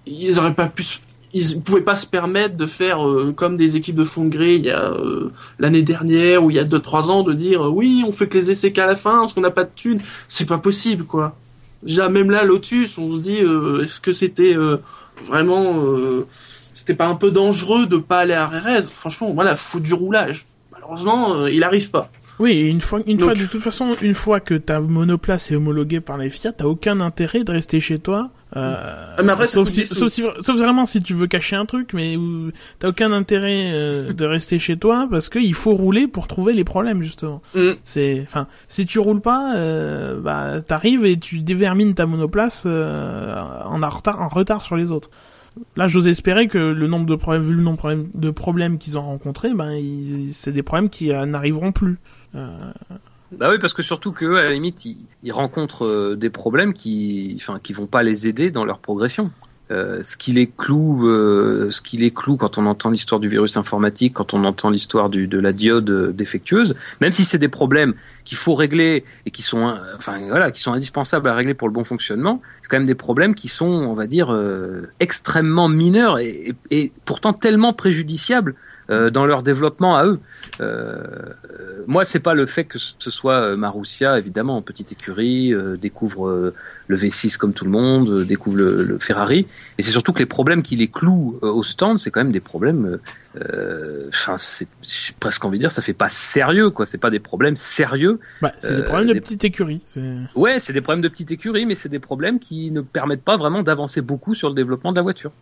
Ils auraient pas pu, se- ils pouvaient pas se permettre de faire euh, comme des équipes de fond de grille il y a euh, l'année dernière ou il y a deux trois ans de dire euh, oui, on fait que les essais qu'à la fin parce qu'on n'a pas de thunes. C'est pas possible, quoi. Déjà, même là, Lotus, on se dit, euh, est-ce que c'était euh, vraiment, euh, c'était pas un peu dangereux de pas aller à Rérez Franchement, voilà, faut du roulage. Malheureusement, il arrive pas. Oui, et une fois, une Donc- fois, de toute façon, une fois que ta monoplace est homologuée par la FIA, t'as aucun intérêt de rester chez toi. Euh, Ah, mais après, sauf, si, sauf, si- sauf vraiment si tu veux cacher un truc, mais t'as aucun intérêt euh, de rester chez toi parce qu'il faut rouler pour trouver les problèmes justement. Mm. C'est, enfin, si tu roules pas, euh, bah t'arrives et tu dévermines ta monoplace euh, en, retard, en retard sur les autres. Là, j'ose espérer que le nombre de problèmes, vu le nombre de problèmes, qu'ils ont rencontrés, ben, c'est des problèmes qui euh, n'arriveront plus. Bah oui, parce que surtout qu'eux, à la limite, ils, rencontrent euh, des problèmes qui, enfin, qui vont pas les aider dans leur progression. Euh, ce qui les cloue, euh, ce qui les cloue quand on entend l'histoire du virus informatique, quand on entend l'histoire de la diode défectueuse, même si c'est des problèmes qu'il faut régler et qui sont, enfin voilà, qui sont indispensables à régler pour le bon fonctionnement, c'est quand même des problèmes qui sont, on va dire, extrêmement mineurs et pourtant tellement préjudiciables euh, dans leur développement à eux. Euh, moi, c'est pas le fait que ce soit euh, Marussia, évidemment, en petite écurie, découvre le V6 comme tout le monde, découvre le, le Ferrari, et c'est surtout que les problèmes qui les clouent au stand, c'est quand même des problèmes. Enfin, c'est j'ai presque envie de dire, ça fait pas sérieux, quoi. C'est pas des problèmes sérieux. Bah, c'est des problèmes de des- petite écurie. Ouais, c'est des problèmes de petite écurie, mais c'est des problèmes qui ne permettent pas vraiment d'avancer beaucoup sur le développement de la voiture.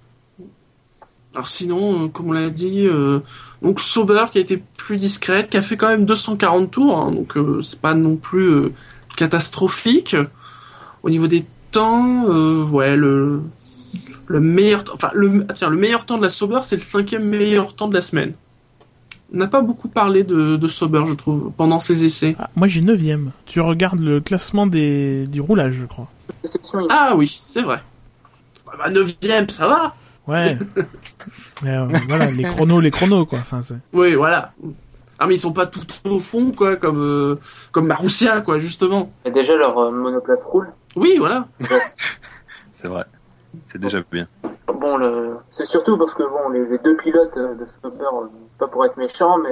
Alors sinon, euh, comme on l'a dit, euh, donc Sauber qui a été plus discrète, qui a fait quand même 240 tours, hein, donc euh, c'est pas non plus euh, catastrophique. Au niveau des temps, euh, ouais, le le meilleur, temps- enfin le, ah, tiens, le meilleur temps de la Sauber, c'est le cinquième meilleur temps de la semaine. On n'a pas beaucoup parlé de, de Sauber, je trouve, pendant ses essais. Ah, moi j'ai 9 Tu regardes le classement des... du roulage, je crois. Ah oui, c'est vrai. Bah, bah, neuvième, ça va. Ouais. Mais euh, voilà, les chronos, les chronos, quoi. Enfin, c'est... Oui, voilà. Ah mais ils sont pas tout au fond, quoi, comme euh, comme Marussia, quoi, justement. Et déjà, leur euh, monoplace roule. Oui, voilà. C'est vrai. C'est déjà bien. Bon, le... c'est surtout parce que bon, les, les deux pilotes euh, de euh, pas pour être méchants, mais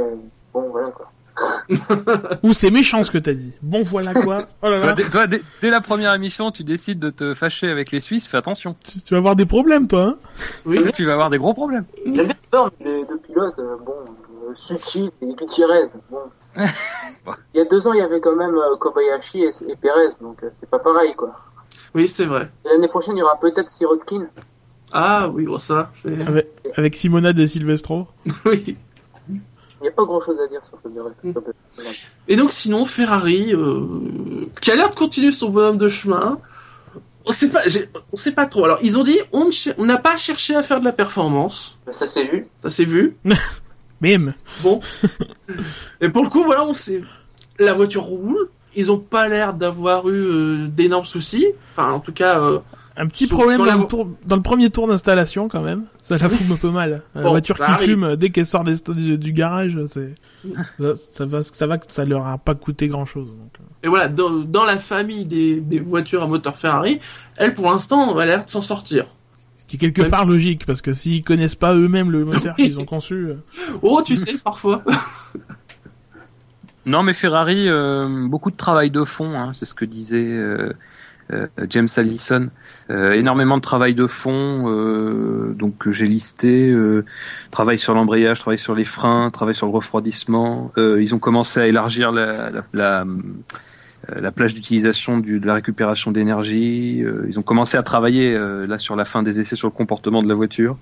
bon, voilà quoi. Ou c'est méchant ce que t'as dit. Bon, voilà quoi. Oh là Toi, là. dès, toi, dès- dès la première émission, tu décides de te fâcher avec les Suisses, fais attention. Tu, tu vas avoir des problèmes, toi, hein Oui. Tu vas avoir des gros problèmes. J'aime bien les deux pilotes, euh, bon, euh, Suchi et Gutiérrez, bon. il y a deux ans, il y avait quand même euh, Kobayashi et, et Perez, donc euh, c'est pas pareil quoi. Oui, c'est vrai. Et L'année prochaine, il y aura peut-être Sirotkin. Ah oui, bon, ça, c'est... avec, avec Simona de Silvestro. oui. Il n'y a pas grand chose à dire sur Sauber. Sauber. Et donc sinon, Ferrari, euh, qui a l'air de continuer son bonhomme de chemin, on sait pas, on sait pas trop. Alors, ils ont dit, on n'a pas cherché à faire de la performance. Ça s'est vu. Ça s'est vu. Bim Bon. Et pour le coup, voilà, on sait. La voiture roule. Ils ont pas l'air d'avoir eu euh, d'énormes soucis. Enfin, en tout cas, euh, Un petit Sur- problème sur dans, la le vo- tour, dans le premier tour d'installation, quand même. Ça la fout un peu mal. La Bon, voiture qui arrive. fume dès qu'elle sort des, du, du garage, c'est... Ça, ça va, ça va, ça leur a pas coûté grand chose. Donc. euh. et voilà, dans, dans la famille des, des voitures à moteur Ferrari, elle, pour l'instant, a l'air de s'en sortir. Ce qui est quelque Même part si- logique, parce que s'ils connaissent pas eux-mêmes le moteur qu'ils ont conçu... euh, Oh, tu sais, parfois. Non, mais Ferrari, euh, beaucoup de travail de fond, hein, c'est ce que disait euh, James Allison. Euh, énormément de travail de fond, euh, donc que j'ai listé. Euh, travail sur l'embrayage, travail sur les freins, travail sur le refroidissement. Euh, ils ont commencé à élargir la, la, la, euh, la plage d'utilisation du- de la récupération d'énergie. Euh, ils ont commencé à travailler euh, là sur la fin des essais sur le comportement de la voiture.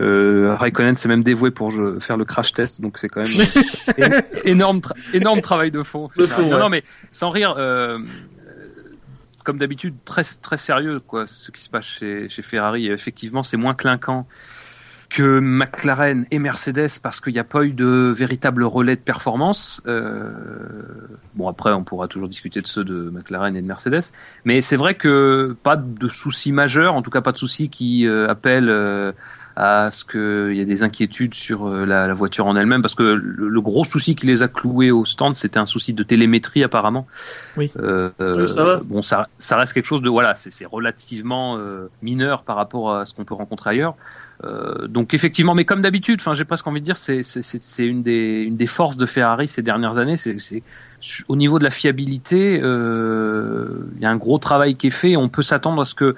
Euh, Raikkonen s'est même dévoué pour je- faire le crash test, donc c'est quand même euh, énorme, tra- énorme travail de fond. De fond, non, ouais. non, mais sans rire, euh, euh, comme d'habitude, très très sérieux quoi, ce qui se passe chez, Ferrari. Et effectivement, c'est moins clinquant que McLaren et Mercedes parce qu'il n'y a pas eu de véritable relais de performance. Euh, bon, après, on pourra toujours discuter de ceux de McLaren et de Mercedes, mais c'est vrai que pas de soucis majeurs, en tout cas pas de soucis qui euh, appellent euh, à ce qu'il y ait des inquiétudes sur euh, la, la voiture en elle-même, parce que le, le gros souci qui les a cloués au stand, c'était un souci de télémétrie apparemment. Oui. Euh, euh, Oui, ça va. Bon, ça, ça reste quelque chose de voilà, c'est c'est relativement euh, mineur par rapport à ce qu'on peut rencontrer ailleurs. Euh, donc effectivement, mais comme d'habitude, enfin j'ai presque envie de dire, c'est c'est c'est c'est une des une des forces de Ferrari ces dernières années. C'est au niveau de la fiabilité, euh, il y a un gros travail qui est fait. On peut s'attendre à ce que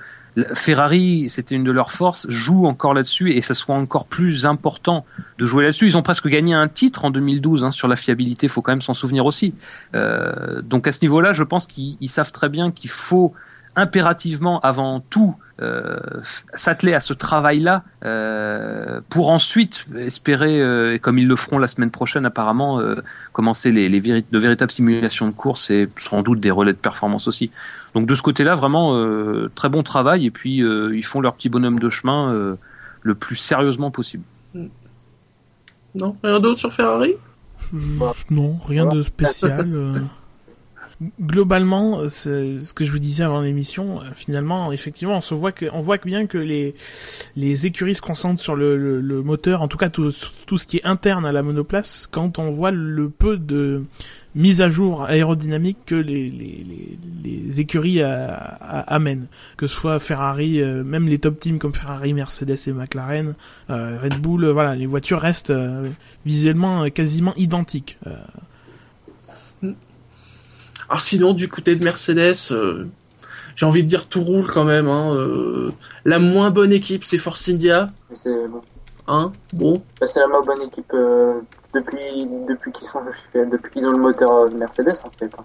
Ferrari, c'était une de leurs forces, joue encore là-dessus et ça soit encore plus important de jouer là-dessus. Ils ont presque gagné un titre en 2012 hein, sur la fiabilité, faut quand même s'en souvenir aussi. Euh, donc à ce niveau-là, je pense qu'ils ils savent très bien qu'il faut impérativement, avant tout, euh, s'atteler à ce travail-là euh, pour ensuite espérer, euh, comme ils le feront la semaine prochaine apparemment, euh, commencer les, les de véritables simulations de course et sans doute des relais de performance aussi. Donc de ce côté-là, vraiment euh, très bon travail et puis euh, ils font leur petit bonhomme de chemin euh, le plus sérieusement possible. Non, rien d'autre sur Ferrari? Euh, Non, rien de spécial. euh. Globalement, c'est ce que je vous disais avant l'émission. euh, Finalement, effectivement, on se voit que, on voit que bien que les les écuries se concentrent sur le, le, le moteur, en tout cas tout, tout ce qui est interne à la monoplace. Quand on voit le peu de mise à jour aérodynamique que les, les, les, les écuries amènent. Que ce soit Ferrari, euh, même les top teams comme Ferrari, Mercedes et McLaren, euh, Red Bull, euh, voilà, les voitures restent visuellement quasiment identiques. Alors sinon, du côté de Mercedes, j'ai envie de dire tout roule quand même. Hein, la moins bonne équipe, c'est Force India. C'est bon. Hein? Bon? Bah, c'est la moins bonne équipe depuis depuis qu'ils sont depuis qu'ils ont le moteur Mercedes en fait. Hein.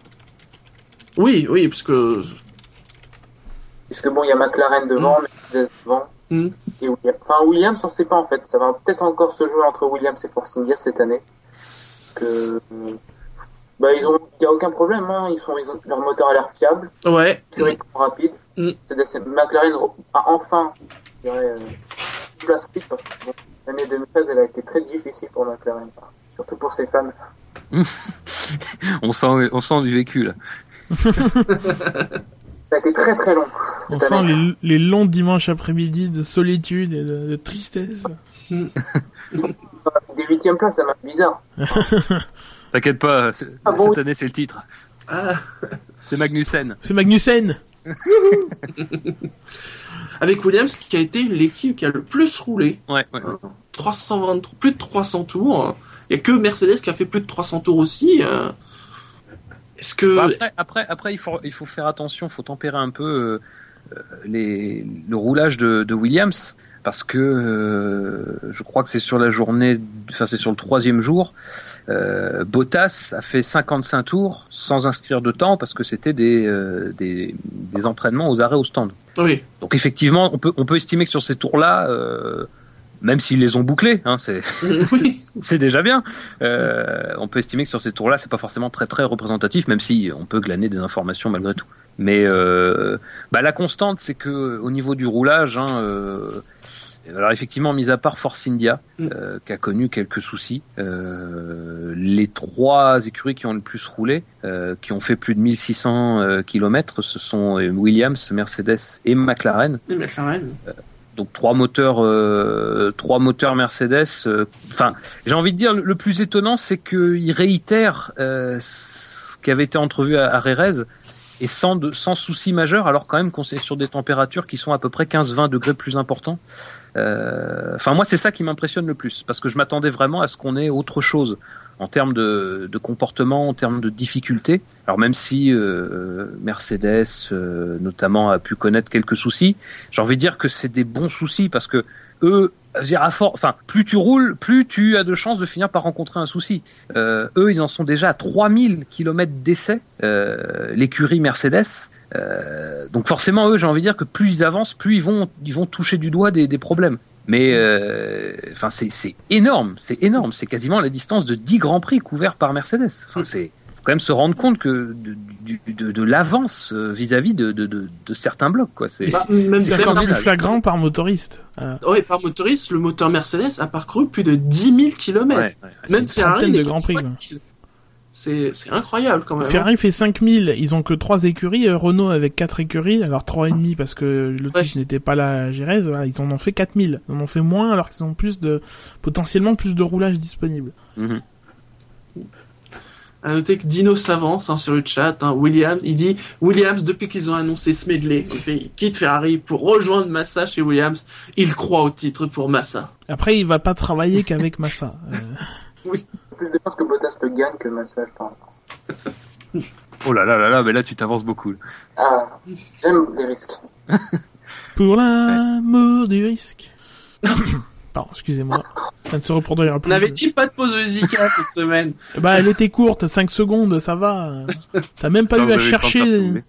Oui, oui, parce que parce que bon, il y a McLaren devant, mm. Mercedes devant. Mm. Et Williams. Enfin, Williams, on sait pas en fait. Ça va peut-être encore se jouer entre Williams et Force India cette année. Que bah ils ont, il y a aucun problème. Hein. Ils sont, ils ont, leur moteur a l'air fiable. Ouais. Théoriquement rapide. Mm. McLaren a enfin, je dirais, euh, place rapide parce que bon, l'année 2013, elle a été très difficile pour McLaren, surtout pour ses fans. on sent, on sent du vécu là. Ça a été très très long. On sent les, les, longs dimanches après-midi de solitude et de, tristesse. Des huitièmes places, ça m'a bizarre. T'inquiète pas, ah cette année c'est le titre. Ah. C'est Magnussen. C'est Magnussen Avec Williams qui a été l'équipe qui a le plus roulé. Ouais, ouais. 323, plus de 300 tours. Il n'y a que Mercedes qui a fait plus de 300 tours aussi. Euh. Est-ce que bah, après, après, il faut il faut faire attention, il faut tempérer un peu euh, les, le roulage de, de Williams parce que euh, je crois que c'est sur la journée, enfin c'est sur le troisième jour. Euh, Bottas a fait 55 tours sans inscrire de temps parce que c'était des, euh, des, des entraînements aux arrêts au stand. Oui. Donc effectivement, on peut on peut estimer que sur ces tours-là, euh, même s'ils les ont bouclés, hein, c'est c'est déjà bien. Euh, on peut estimer que sur ces tours-là, c'est pas forcément très très représentatif, même si on peut glaner des informations malgré tout. Mais euh, bah, la constante, c'est que au niveau du roulage, hein, euh, alors effectivement, mis à part Force India, mm. euh, qui a connu quelques soucis, euh, les trois écuries qui ont le plus roulé, euh, qui ont fait plus de 1600 km, ce sont Williams, Mercedes et McLaren. Et McLaren donc trois moteurs, euh, trois moteurs Mercedes. Euh, enfin, j'ai envie de dire le plus étonnant, c'est qu'il réitère euh, ce qui avait été entrevu à, à Rérez et sans de, sans souci majeur, alors quand même qu'on est sur des températures qui sont à peu près 15-20 degrés plus importants. Enfin, moi, c'est ça qui m'impressionne le plus, parce que je m'attendais vraiment à ce qu'on ait autre chose en termes de, de, comportement, en termes de difficulté. Alors même si euh, Mercedes euh, notamment a pu connaître quelques soucis, j'ai envie de dire que c'est des bons soucis parce que eux, à fort, enfin plus tu roules, plus tu as de chances de finir par rencontrer un souci. Euh, eux, ils en sont déjà à 3000 km d'essai, euh, l'écurie Mercedes. Euh, donc forcément, eux, j'ai envie de dire que plus ils avancent, plus ils vont, ils vont toucher du doigt des, des problèmes. Mais euh, enfin, c'est énorme, c'est énorme. C'est quasiment la distance de 10 grands prix couverts par Mercedes. Enfin, c'est quand même se rendre compte que de, de, de l'avance euh, vis-à-vis de, de, de, certains blocs quoi. C'est bah, encore plus flagrant par motoriste. Euh... oui par motoriste le moteur Mercedes a parcouru plus de 10 000 km même Ferrari de Grand Prix c'est incroyable quand même. Ferrari hein. fait 5000, ils ont que 3 écuries, euh, Renault avec 4 écuries, alors 3,5 parce que Lotus n'était pas là à Jerez, ils en ont fait 4000. Ils en ont fait moins alors qu'ils ont plus de potentiellement plus de roulage disponible. Mm À noter que Dino s'avance hein, sur le chat. Hein, Williams, il dit Williams depuis qu'ils ont annoncé ce medley, il, quitte Ferrari pour rejoindre Massa chez Williams. Il croit au titre pour Massa. Après, il va pas travailler qu'avec Massa. Euh... Oui plus de chances que Bottas le gagne que Massa, je oh là là là là, mais là tu t'avances beaucoup. Ah, j'aime les risques. Pour l'amour du risque. Pardon, excusez-moi. Ça ne se reproduira plus. On avait dit pas de pause musicale cette semaine. Bah, elle était courte, 5 secondes, ça va. T'as même pas eu à chercher.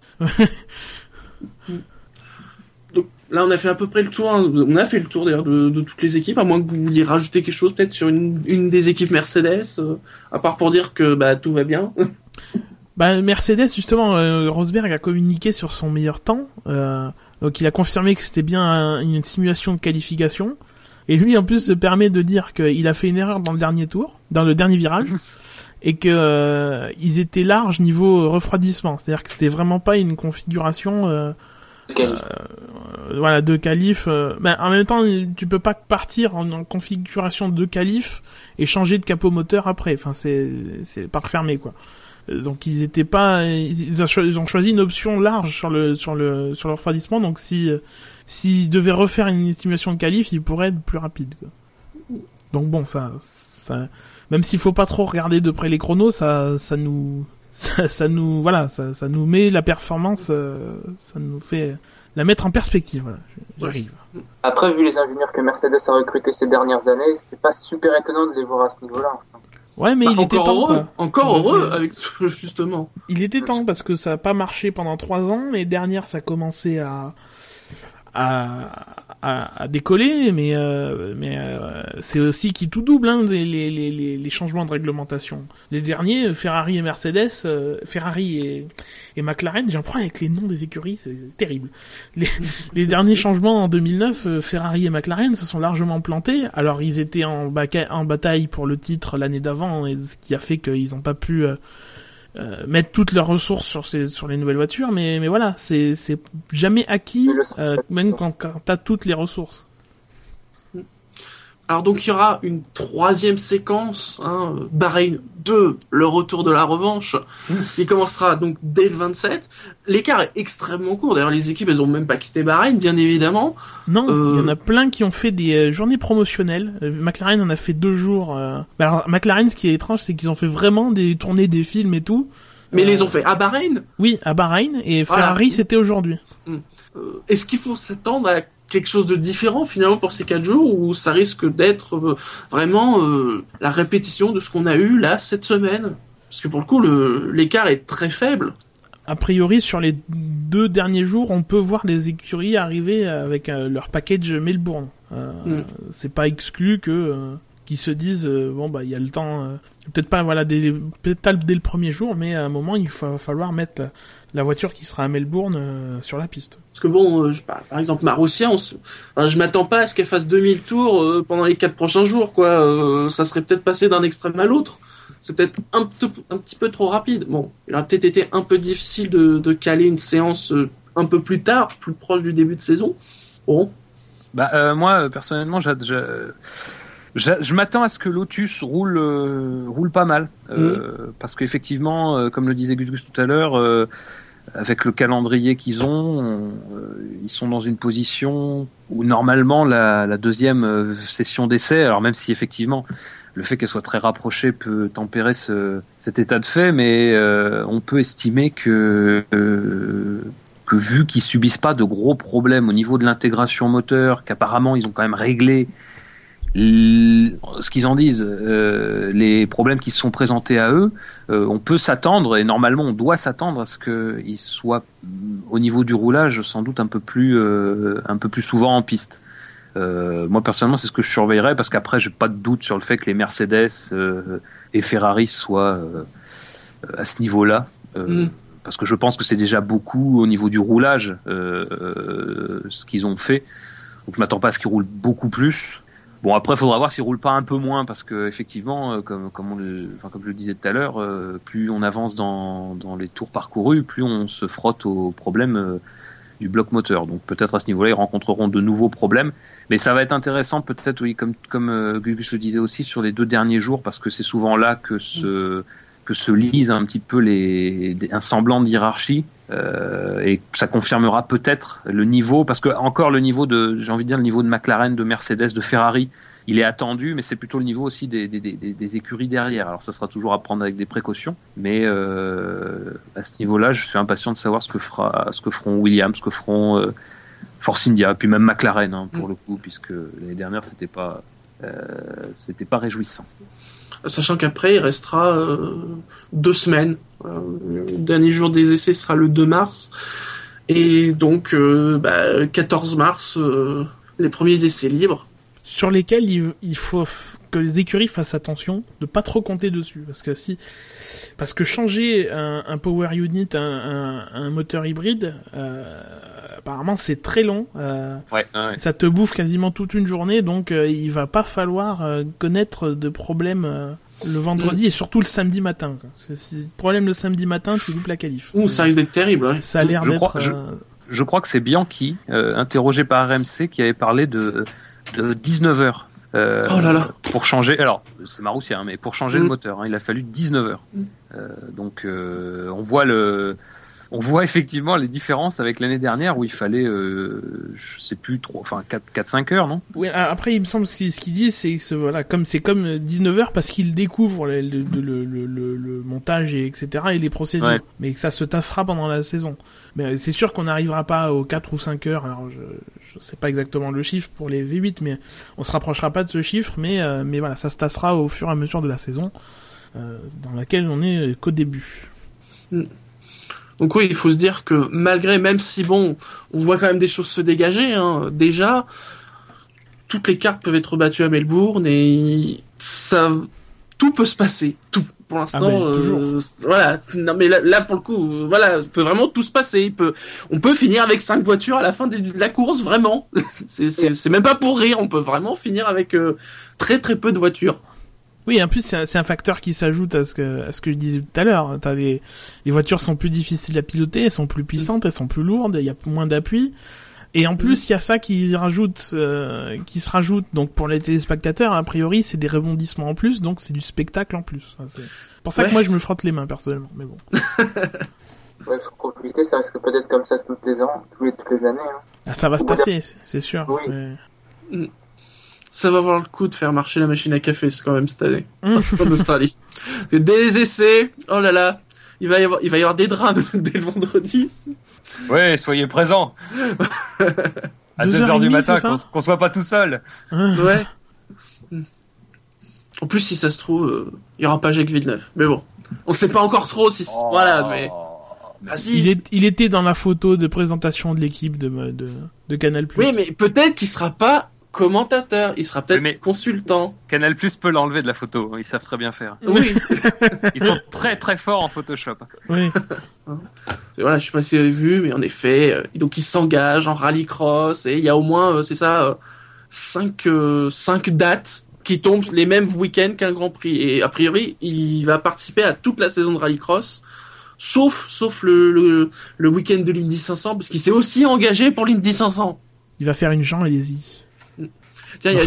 Là, on a fait à peu près le tour. Hein. On a fait le tour d'ailleurs de, toutes les équipes, à moins que vous vouliez rajouter quelque chose peut-être sur une, des équipes Mercedes, euh, à part pour dire que bah tout va bien. bah Mercedes justement, euh, Rosberg a communiqué sur son meilleur temps, euh, donc il a confirmé que c'était bien une simulation de qualification. Et lui en plus se permet de dire qu'il a fait une erreur dans le dernier tour, dans le dernier virage. et que ils étaient larges niveau refroidissement, c'est-à-dire que c'était vraiment pas une configuration euh, voilà, deux qualifs. Euh, ben, en même temps, tu peux pas partir en, configuration de qualifs et changer de capot moteur après. Enfin, c'est c'est pas refermé quoi. donc ils étaient pas, ils, ont choisi une option large sur le sur le sur le refroidissement. Donc si s'ils devaient refaire une estimation de qualif, ils pourraient être plus rapides. Donc bon, ça, ça même s'il faut pas trop regarder de près les chronos, ça ça nous ça, nous voilà, ça, ça nous met la performance, ça nous fait la mettre en perspective. Voilà, j'arrive. Après, vu les ingénieurs que Mercedes a recrutés ces dernières années, c'est pas super étonnant de les voir à ce niveau-là. Ouais, mais bah, il était temps. Heureux, Encore heureux, avec justement. Il était temps parce que ça a pas marché pendant trois ans. Les dernières, ça a commencé à, à, à, décoller, mais euh, mais euh, c'est aussi qui tout double hein, les, les, les, les, changements de réglementation. Les derniers, Ferrari et Mercedes, euh, Ferrari et, et McLaren, j'ai un problème avec les noms des écuries, c'est terrible. Les, les derniers changements en 2009, Ferrari et McLaren se sont largement plantés. Alors ils étaient en, en bataille pour le titre l'année d'avant, ce qui a fait qu'ils n'ont pas pu euh, mettre toutes leurs ressources sur ces, sur les nouvelles voitures, mais mais voilà, c'est c'est jamais acquis, euh, même quand, quand t'as toutes les ressources. Alors donc il y aura une troisième séquence, hein, Bahreïn 2, le retour de la revanche, mmh. qui commencera donc dès le 27. L'écart est extrêmement court. D'ailleurs les équipes elles ont même pas quitté Bahreïn, bien évidemment. Non, il y en a euh, plein qui ont fait des euh, journées promotionnelles. Euh, McLaren en a fait deux jours. Alors McLaren, ce qui est étrange, c'est qu'ils ont fait vraiment des tournées des films et tout. Mais les ont fait à Bahreïn? Oui, à Bahreïn et Ferrari c'était aujourd'hui. Mmh. Est-ce qu'il faut s'attendre à quelque chose de différent finalement pour ces quatre jours ou ça risque d'être euh, vraiment euh, la répétition de ce qu'on a eu là cette semaine? Parce que pour le coup, l'écart est très faible. A priori, sur les deux derniers jours, on peut voir des écuries arriver avec euh, leur package Melbourne. Mm. C'est pas exclu que qu'ils se disent bon bah il y a le temps, peut-être pas voilà dès, dès le premier jour, mais à un moment il va falloir mettre la voiture qui sera à Melbourne euh, sur la piste. Parce que bon, euh, par exemple Marussia, on je m'attends pas à ce qu'elle fasse 2000 tours euh, pendant les quatre prochains jours, quoi. ça serait peut-être passé d'un extrême à l'autre. C'est peut-être un, un, petit peu trop rapide. Bon, il aurait peut-être été un peu difficile de, de caler une séance un peu plus tard, plus proche du début de saison. Bon. Bah moi personnellement, je, m'attends à ce que Lotus roule roule pas mal euh, parce qu'effectivement, comme le disait Gus Gus tout à l'heure, avec le calendrier qu'ils ont, euh, ils sont dans une position où normalement la, deuxième euh, session d'essai, alors même si effectivement le fait qu'elle soit très rapprochée peut tempérer ce, cet état de fait, mais euh, on peut estimer que que vu qu'ils subissent pas de gros problèmes au niveau de l'intégration moteur, qu'apparemment ils ont quand même réglé ce qu'ils en disent, euh, les problèmes qui se sont présentés à eux, euh, on peut s'attendre et normalement on doit s'attendre à ce qu'ils soient mm, au niveau du roulage sans doute un peu plus euh, un peu plus souvent en piste. moi personnellement c'est ce que je surveillerais parce qu'après j'ai pas de doute sur le fait que les Mercedes et Ferrari soient à ce niveau-là. Mm. Parce que je pense que c'est déjà beaucoup au niveau du roulage ce qu'ils ont fait. Donc je m'attends pas à ce qu'ils roulent beaucoup plus. Bon après, il faudra voir s'il roule pas un peu moins parce que effectivement, euh, comme comme on le, enfin, comme je le disais tout à l'heure, euh, plus on avance dans, dans les tours parcourus, plus on se frotte aux problèmes euh, du bloc moteur. Donc peut-être à ce niveau-là, ils rencontreront de nouveaux problèmes, mais ça va être intéressant peut-être, oui, comme comme Gugus le disait aussi sur les deux derniers jours parce que c'est souvent là que se que se lisent un petit peu les un semblant de hiérarchie euh, et ça confirmera peut-être le niveau, parce que encore le niveau de, j'ai envie de dire le niveau de McLaren, de Mercedes, de Ferrari, il est attendu, mais c'est plutôt le niveau aussi des, des, des, des, écuries derrière. Alors ça sera toujours à prendre avec des précautions, mais euh, à ce niveau-là, je suis impatient de savoir ce que fera, ce que feront Williams, ce que feront euh, Force India, puis même McLaren hein, pour mm. le coup, puisque l'année dernière c'était pas, euh, c'était pas réjouissant sachant qu'après il restera euh, deux semaines. Euh, le dernier jour des essais sera le 2 mars. Et donc, euh, bah, 14 mars, les premiers essais libres. Sur lesquels il, faut que les écuries fassent attention de pas trop compter dessus. Parce que si, parce que changer un, power unit, un, un moteur hybride, apparemment c'est très long. Euh, Ça te bouffe quasiment toute une journée, donc euh, il va pas falloir euh, connaître de problèmes euh, le vendredi mm. et surtout le samedi matin. Si problème le samedi matin, tu loupes la qualif. Ouh, ça risque d'être terrible. Ça a l'air d'être. Je, crois que c'est Bianchi, interrogé par RMC, qui avait parlé de, de 19 heures Euh, Oh là là. Pour changer, alors c'est Marussia, hein, mais pour changer Mm. le moteur, hein, il a fallu 19 heures. Mm. Euh, donc euh, on voit le, on voit effectivement les différences avec l'année dernière où il fallait, euh, je sais plus trop, enfin 4-5 heures, non? Oui, après, il me semble ce qu'il ce qu'il dit, c'est que ce- voilà, comme c'est comme 19h parce qu'il découvre le, le, le, le, montage et etc. et les procédures, Ouais. mais que ça se tassera pendant la saison. Mais euh, c'est sûr qu'on n'arrivera pas aux 4 ou 5 heures. Alors, je, je sais pas exactement le chiffre pour les V8, mais on se rapprochera pas de ce chiffre. Mais euh, mais voilà, ça se tassera au fur et à mesure de la saison, euh, dans laquelle on est qu'au début. Donc oui, il faut se dire que malgré, même si bon, on voit quand même des choses se dégager, hein, déjà, toutes les cartes peuvent être battues à Melbourne et ça, tout peut se passer, tout. Pour l'instant, Ah ben, toujours. euh, voilà. Non mais là, là, pour le coup, euh, voilà, peut vraiment tout se passer. Il peut, on peut finir avec cinq voitures à la fin de, de la course, vraiment. c'est même pas pour rire. On peut vraiment finir avec euh, très très peu de voitures. Oui, en plus c'est un, c'est un facteur qui s'ajoute à ce que à ce que je disais tout à l'heure. T'as les les voitures sont plus difficiles à piloter, elles sont plus puissantes, elles sont plus lourdes, il y a moins d'appui. Et en plus, il y a ça qui rajoute, euh, qui se rajoute. Donc pour les téléspectateurs, a priori, c'est des rebondissements en plus, donc c'est du spectacle en plus. Enfin, c'est pour ça Ouais. que moi je me frotte les mains personnellement. Mais bon, Ouais, faut profiter, ça risque peut-être comme ça tous les ans, tous les, toutes les années. Hein. Ah, ça va se tasser, c'est- c'est sûr. Oui. mais- Ça va avoir le coup de faire marcher la machine à café, c'est quand même cette année. Hum. en Australie. Les essais, oh là là, il va y avoir, il va y avoir des drames dès le vendredi. Ouais, soyez présents. à Deux 2 heures heures et du demie, matin, qu'on qu'on soit pas tout seul. Ouais. En plus, si ça se trouve, euh, il y aura pas Jacques Villeneuve. Mais bon, on sait pas encore trop si. Oh. Voilà, mais. Si. Il, est, il était dans la photo de présentation de l'équipe de, de, de Canal+. Oui, mais peut-être qu'il sera pas commentateur. Il sera peut-être Oui, consultant. Canal Plus peut l'enlever de la photo. Ils savent très bien faire. Oui. Ils sont très très forts en Photoshop. Oui. Voilà, je sais pas si vous avez vu, mais en effet, euh, donc il s'engage en rallycross et il y a au moins, euh, c'est ça, euh, cinq, euh, cinq dates qui tombent les mêmes week-ends qu'un Grand Prix. Et a priori, il va participer à toute la saison de rallycross, sauf, sauf le, le, le week-end de l'Indy 500, parce qu'il s'est aussi engagé pour l'Indy 500. Il va faire une Jean allez-y. Tiens, il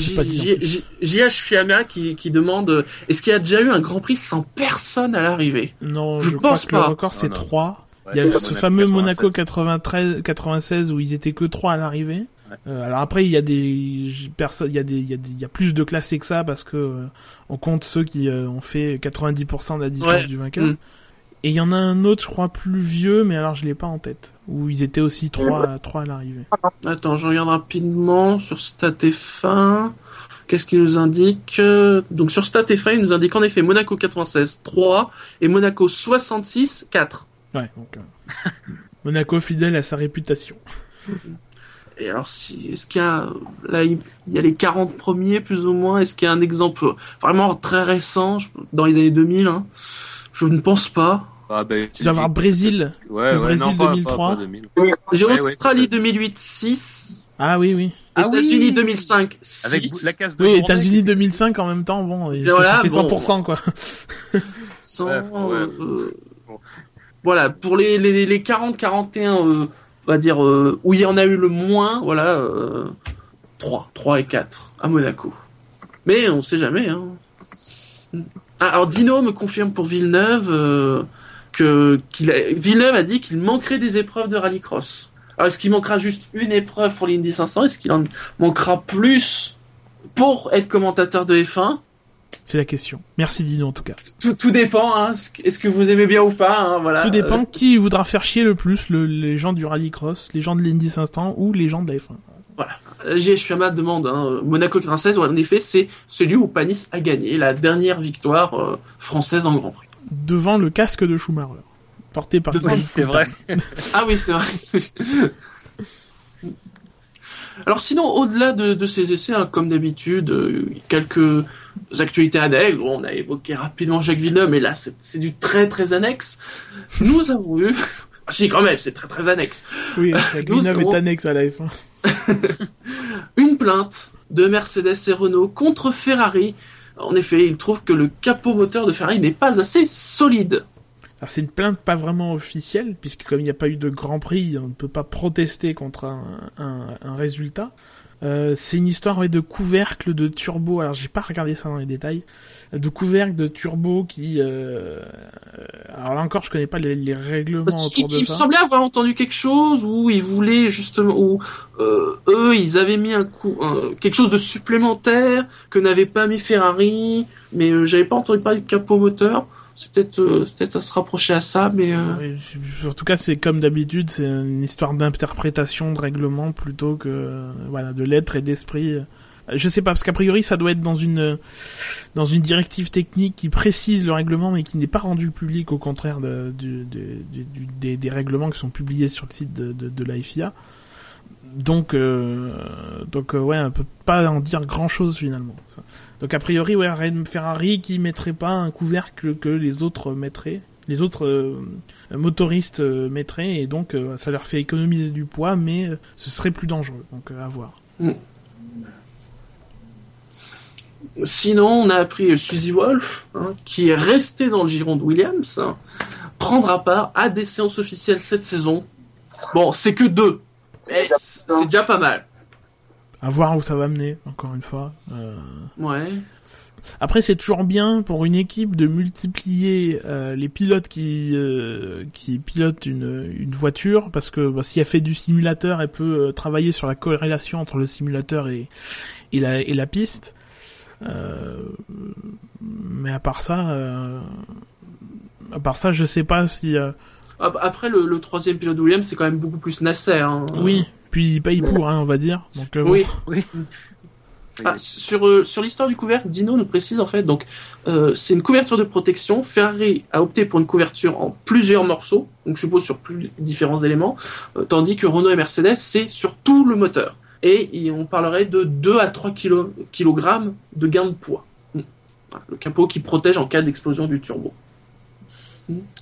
y a JH Fiamma qui, qui demande, euh, est-ce qu'il y a déjà eu un Grand Prix sans personne à l'arrivée? Non, Je je, crois pense que le record c'est non. 3. Ouais, Il y a ce fameux 96. Monaco 93, 96 où ils étaient que 3 à l'arrivée. Ouais. Euh, alors après il y a des personnes, il y a des, il y a des, il y a plus de classés que ça parce que euh, on compte ceux qui euh, ont fait 90% de la distance Ouais. du vainqueur. Mm. Et il y en a un autre, je crois, plus vieux, mais alors je l'ai pas en tête, où ils étaient aussi 3, 3 à l'arrivée. Attends, je regarde rapidement sur StatF1. Qu'est-ce qu'il nous indique? Donc sur StatF1, il nous indique en effet Monaco 96 3 et Monaco 66 4. Ouais, donc euh, Monaco fidèle à sa réputation. Et alors, si, est-ce qu'il y a, là, il y a les 40 premiers, plus ou moins? Est-ce qu'il y a un exemple vraiment très récent, dans les années 2000, hein? Je ne pense pas. Ah, ben, Tu dois avoir Brésil. Ouais, le ouais, Brésil non, pas- pas- 2003. pas 2000. J'ai Ouais, Australie peut-être. 2008 6, Ah oui, oui. Ah États-Unis oui 2005 6. Avec la case de Oui, États-Unis qui- 2005 en même temps, bon, et voilà, ça fait bon. 100% quoi. Sans, Ouais, ouais. euh, Bon. Voilà, pour les, les, les 40-41, euh, on va dire, euh, où il y en a eu le moins, voilà, euh, 3, 3 et 4 à Monaco. Mais on sait jamais. Hein. Ah, alors Dino me confirme pour Villeneuve euh, que qu'il a- Villeneuve a dit qu'il manquerait des épreuves de rallycross. Alors est-ce qu'il manquera juste une épreuve pour l'Indy 500 Est-ce qu'il en manquera plus pour être commentateur de F1 C'est la question. Merci Dino en tout cas. tout, tout dépend. Hein. Est-ce que vous aimez bien ou pas hein, Voilà. Tout dépend qui voudra faire chier le plus, le- les gens du rallycross, les gens de l'Indy 500 ou les gens de la F1. Euh, JH Fiamma demande hein, Monaco 96. ouais, en effet, c'est celui où Panis a gagné la dernière victoire euh, française en Grand Prix. Devant le casque de Schumacher. Porté par Devant, C'est vrai. Ah oui, c'est vrai. Alors sinon, au-delà de, de ces essais, hein, comme d'habitude, euh, quelques actualités annexes. Bon, on a évoqué rapidement Jacques Villeneuve, mais là, c'est du très très annexe. Nous avons eu... Ah si, quand même, c'est très très annexe. Oui, Nous Villeneuve est annexe à la F1. Une plainte de Mercedes et Renault contre Ferrari. En effet, ils trouvent que le capot moteur de Ferrari n'est pas assez solide. C'est une plainte pas vraiment officielle, puisque comme il n'y a pas eu de Grand Prix, on ne peut pas protester contre un, résultat. Euh, c'est une histoire de couvercle de turbo. Alors j'ai pas regardé ça dans les détails. De couvercle de turbo qui. Euh... Alors là encore, je connais pas les, les règlements Parce autour qu'il de il me ça. semblait avoir entendu quelque chose où ils voulaient justement, où euh, eux ils avaient mis un coup, un- quelque chose de supplémentaire que n'avait pas mis Ferrari, mais euh, j'avais pas entendu parler de capot moteur. C'est peut-être, euh, peut-être à se rapprocher à ça, mais euh, Oui, en tout cas, c'est comme d'habitude, c'est une histoire d'interprétation de règlement plutôt que euh, voilà de lettres et d'esprit. Je sais pas parce qu'a priori, ça doit être dans une dans une directive technique qui précise le règlement mais qui n'est pas rendu public au contraire de, des, des règlements qui sont publiés sur le site de, la FIA. Donc euh, donc euh, ouais, on peut pas en dire grand chose finalement. Donc a priori, ouais, Ferrari qui mettrait pas un couvercle que les autres mettraient, les autres euh, motoristes euh, mettraient, et donc ça leur fait économiser du poids, mais ce serait plus dangereux. Donc à voir. Sinon, on a appris Suzy Wolf, hein, qui est resté dans le giron de Williams, hein, prendra part à des séances officielles cette saison. Bon, c'est que deux, mais c'est déjà pas mal. À voir où ça va mener. Encore une fois. Euh, Ouais. Après, c'est toujours bien pour une équipe de multiplier euh, les pilotes qui euh, qui pilotent une, une voiture, parce que bah, si elle fait du simulateur, elle peut euh, travailler sur la corrélation entre le simulateur et et la et la piste. Euh, mais à part ça, euh, à part ça, je sais pas si euh, Ap- Après, le, le troisième pilote de Williams, c'est quand même beaucoup plus Nasser. Hein. oui. Puis il paye pour, hein, on va dire. Donc euh, bon. Oui. Oui. Ah, sur euh, sur l'histoire du couvercle, Dino nous précise en fait donc euh, c'est une couverture de protection. Ferrari a opté pour une couverture en plusieurs morceaux, donc je suppose sur plus différents éléments, euh, tandis que Renault et Mercedes c'est sur tout le moteur. Et, on parlerait de 2 à 3 kilo, kilogrammes de gain de poids. Mm. Le capot qui protège en cas d'explosion du turbo.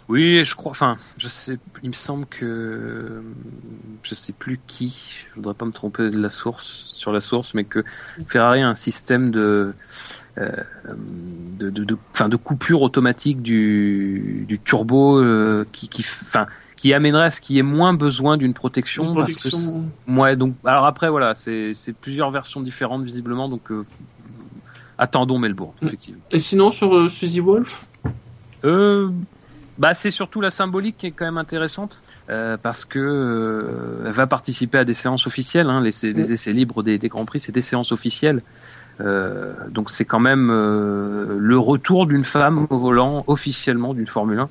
Oui, je crois. Enfin, je sais. Il me semble que je sais plus qui. Je voudrais pas me tromper de la source sur la source, mais que Ferrari a un système de euh, de, de, de, coupure automatique du, du turbo euh, qui, qui, qui amènerait à ce qu'il y ait moins besoin d'une protection. Une parce que protection. ouais, donc, alors après, voilà, c'est c'est plusieurs versions différentes visiblement, donc euh, attendons Melbourne, Mm. effectivement. Et sinon sur euh, Suzy Wolf, Euh, bah, c'est surtout la symbolique qui est quand même intéressante euh, parce que euh, elle va participer à des séances officielles. Hein, les, les essais libres des, des grands prix, c'est des séances officielles. Euh, donc c'est quand même euh, le retour d'une femme au volant officiellement d'une Formule 1.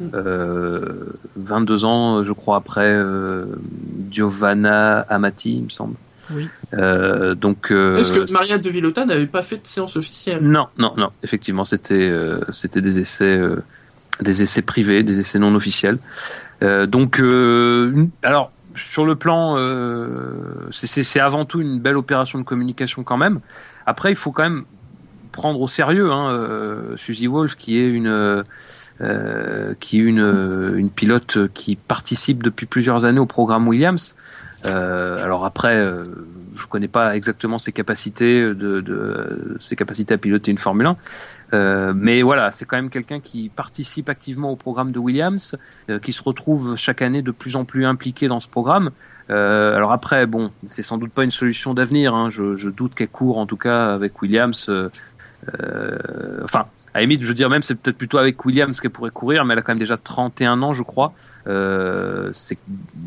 Euh, 22 ans, je crois, après euh, Giovanna Amati, il me semble. Oui. Euh, donc, euh, est-ce que Maria de Villota n'avait pas fait de séance officielle? Non, non, non. Effectivement, c'était euh, c'était des essais euh, des essais privés, des essais non officiels. Euh, donc, euh, alors sur le plan, euh, c'est- c'est c'est avant tout une belle opération de communication quand même. Après, il faut quand même prendre au sérieux hein, euh, Suzy Wolf, qui est une euh, qui est une une pilote qui participe depuis plusieurs années au programme Williams. Euh, alors après, euh, je connais pas exactement ses capacités de, de ses capacités à piloter une Formule 1, euh, mais voilà, c'est quand même quelqu'un qui participe activement au programme de Williams, euh, qui se retrouve chaque année de plus en plus impliqué dans ce programme. Euh, alors après, bon, c'est sans doute pas une solution d'avenir. Hein, je, je doute qu'elle court en tout cas avec Williams. euh, enfin, à la limite, je veux dire même, c'est peut-être plutôt avec Williams qu'elle pourrait courir, mais elle a quand même déjà 31 ans, je crois. Euh,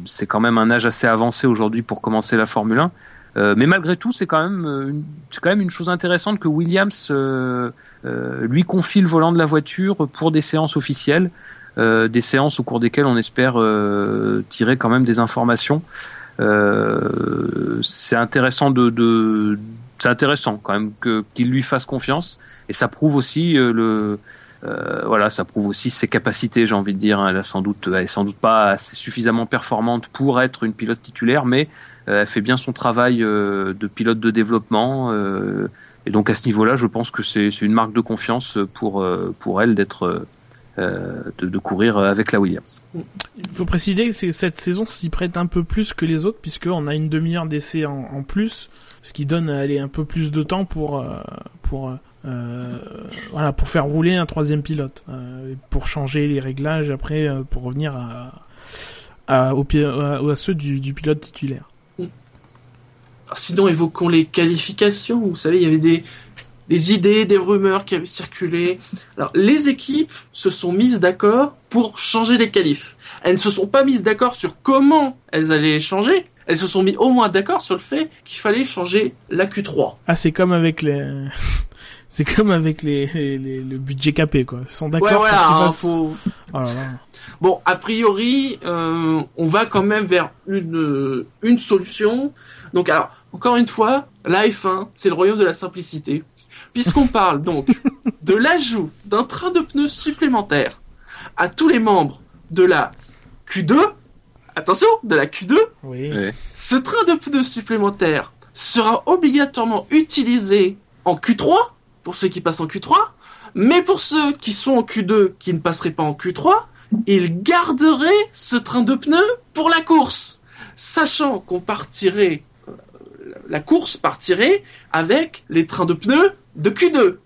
c'est quand même un âge assez avancé aujourd'hui pour commencer la Formule 1. Euh, mais malgré tout, c'est quand même euh, une, quand même une chose intéressante que Williams euh, lui confie le volant de la voiture pour des séances officielles, des séances au cours desquelles on espère tirer quand même des informations. C'est intéressant de, de c'est intéressant quand même qu'il lui fasse confiance et ça prouve aussi euh, le euh, voilà, ça prouve aussi ses capacités, j'ai envie de dire. Elle a sans doute, est sans doute pas suffisamment performante pour être une pilote titulaire, mais euh, elle fait bien son travail de pilote de développement. et donc à ce niveau-là, je pense que c'est une marque de confiance pour pour elle d'être euh, de, de courir avec la Williams. Il faut préciser que cette saison s'y prête un peu plus que les autres, puisqu'on a une demi-heure d'essai en, en plus, ce qui donne allez, un peu plus de temps pour, euh, pour, euh, voilà, pour faire rouler un troisième pilote, euh, pour changer les réglages après, euh, pour revenir à, à, au à, à ceux du, du pilote titulaire. sinon, évoquons les qualifications. Vous savez, il y avait des, des idées, des rumeurs qui avaient circulé. Alors, les équipes se sont mises d'accord pour changer les qualifs. Elles ne se sont pas mises d'accord sur comment elles allaient changer. Elles se sont mis au moins d'accord sur le fait qu'il fallait changer la Q3. Ah, c'est comme avec les... c'est comme avec les, les, les- le budget capé, quoi. Ils sont d'accord Ouais, qu'ils hein, fassent- faut- Oh là là. Bon, a priori, euh, on va quand même vers une, une solution. Donc, alors, encore une fois, la F1, c'est le royaume de la simplicité. Puisqu'on parle donc de l'ajout d'un train de pneus supplémentaire à tous les membres de la Q2, attention, de la Q2, Oui. Ouais. ce train de pneus supplémentaire sera obligatoirement utilisé en Q3, pour ceux qui passent en Q3, mais pour ceux qui sont en Q2 qui ne passeraient pas en Q3, ils garderaient ce train de pneus pour la course, sachant qu'on partirait, euh, la course partirait avec les trains de pneus de Q2.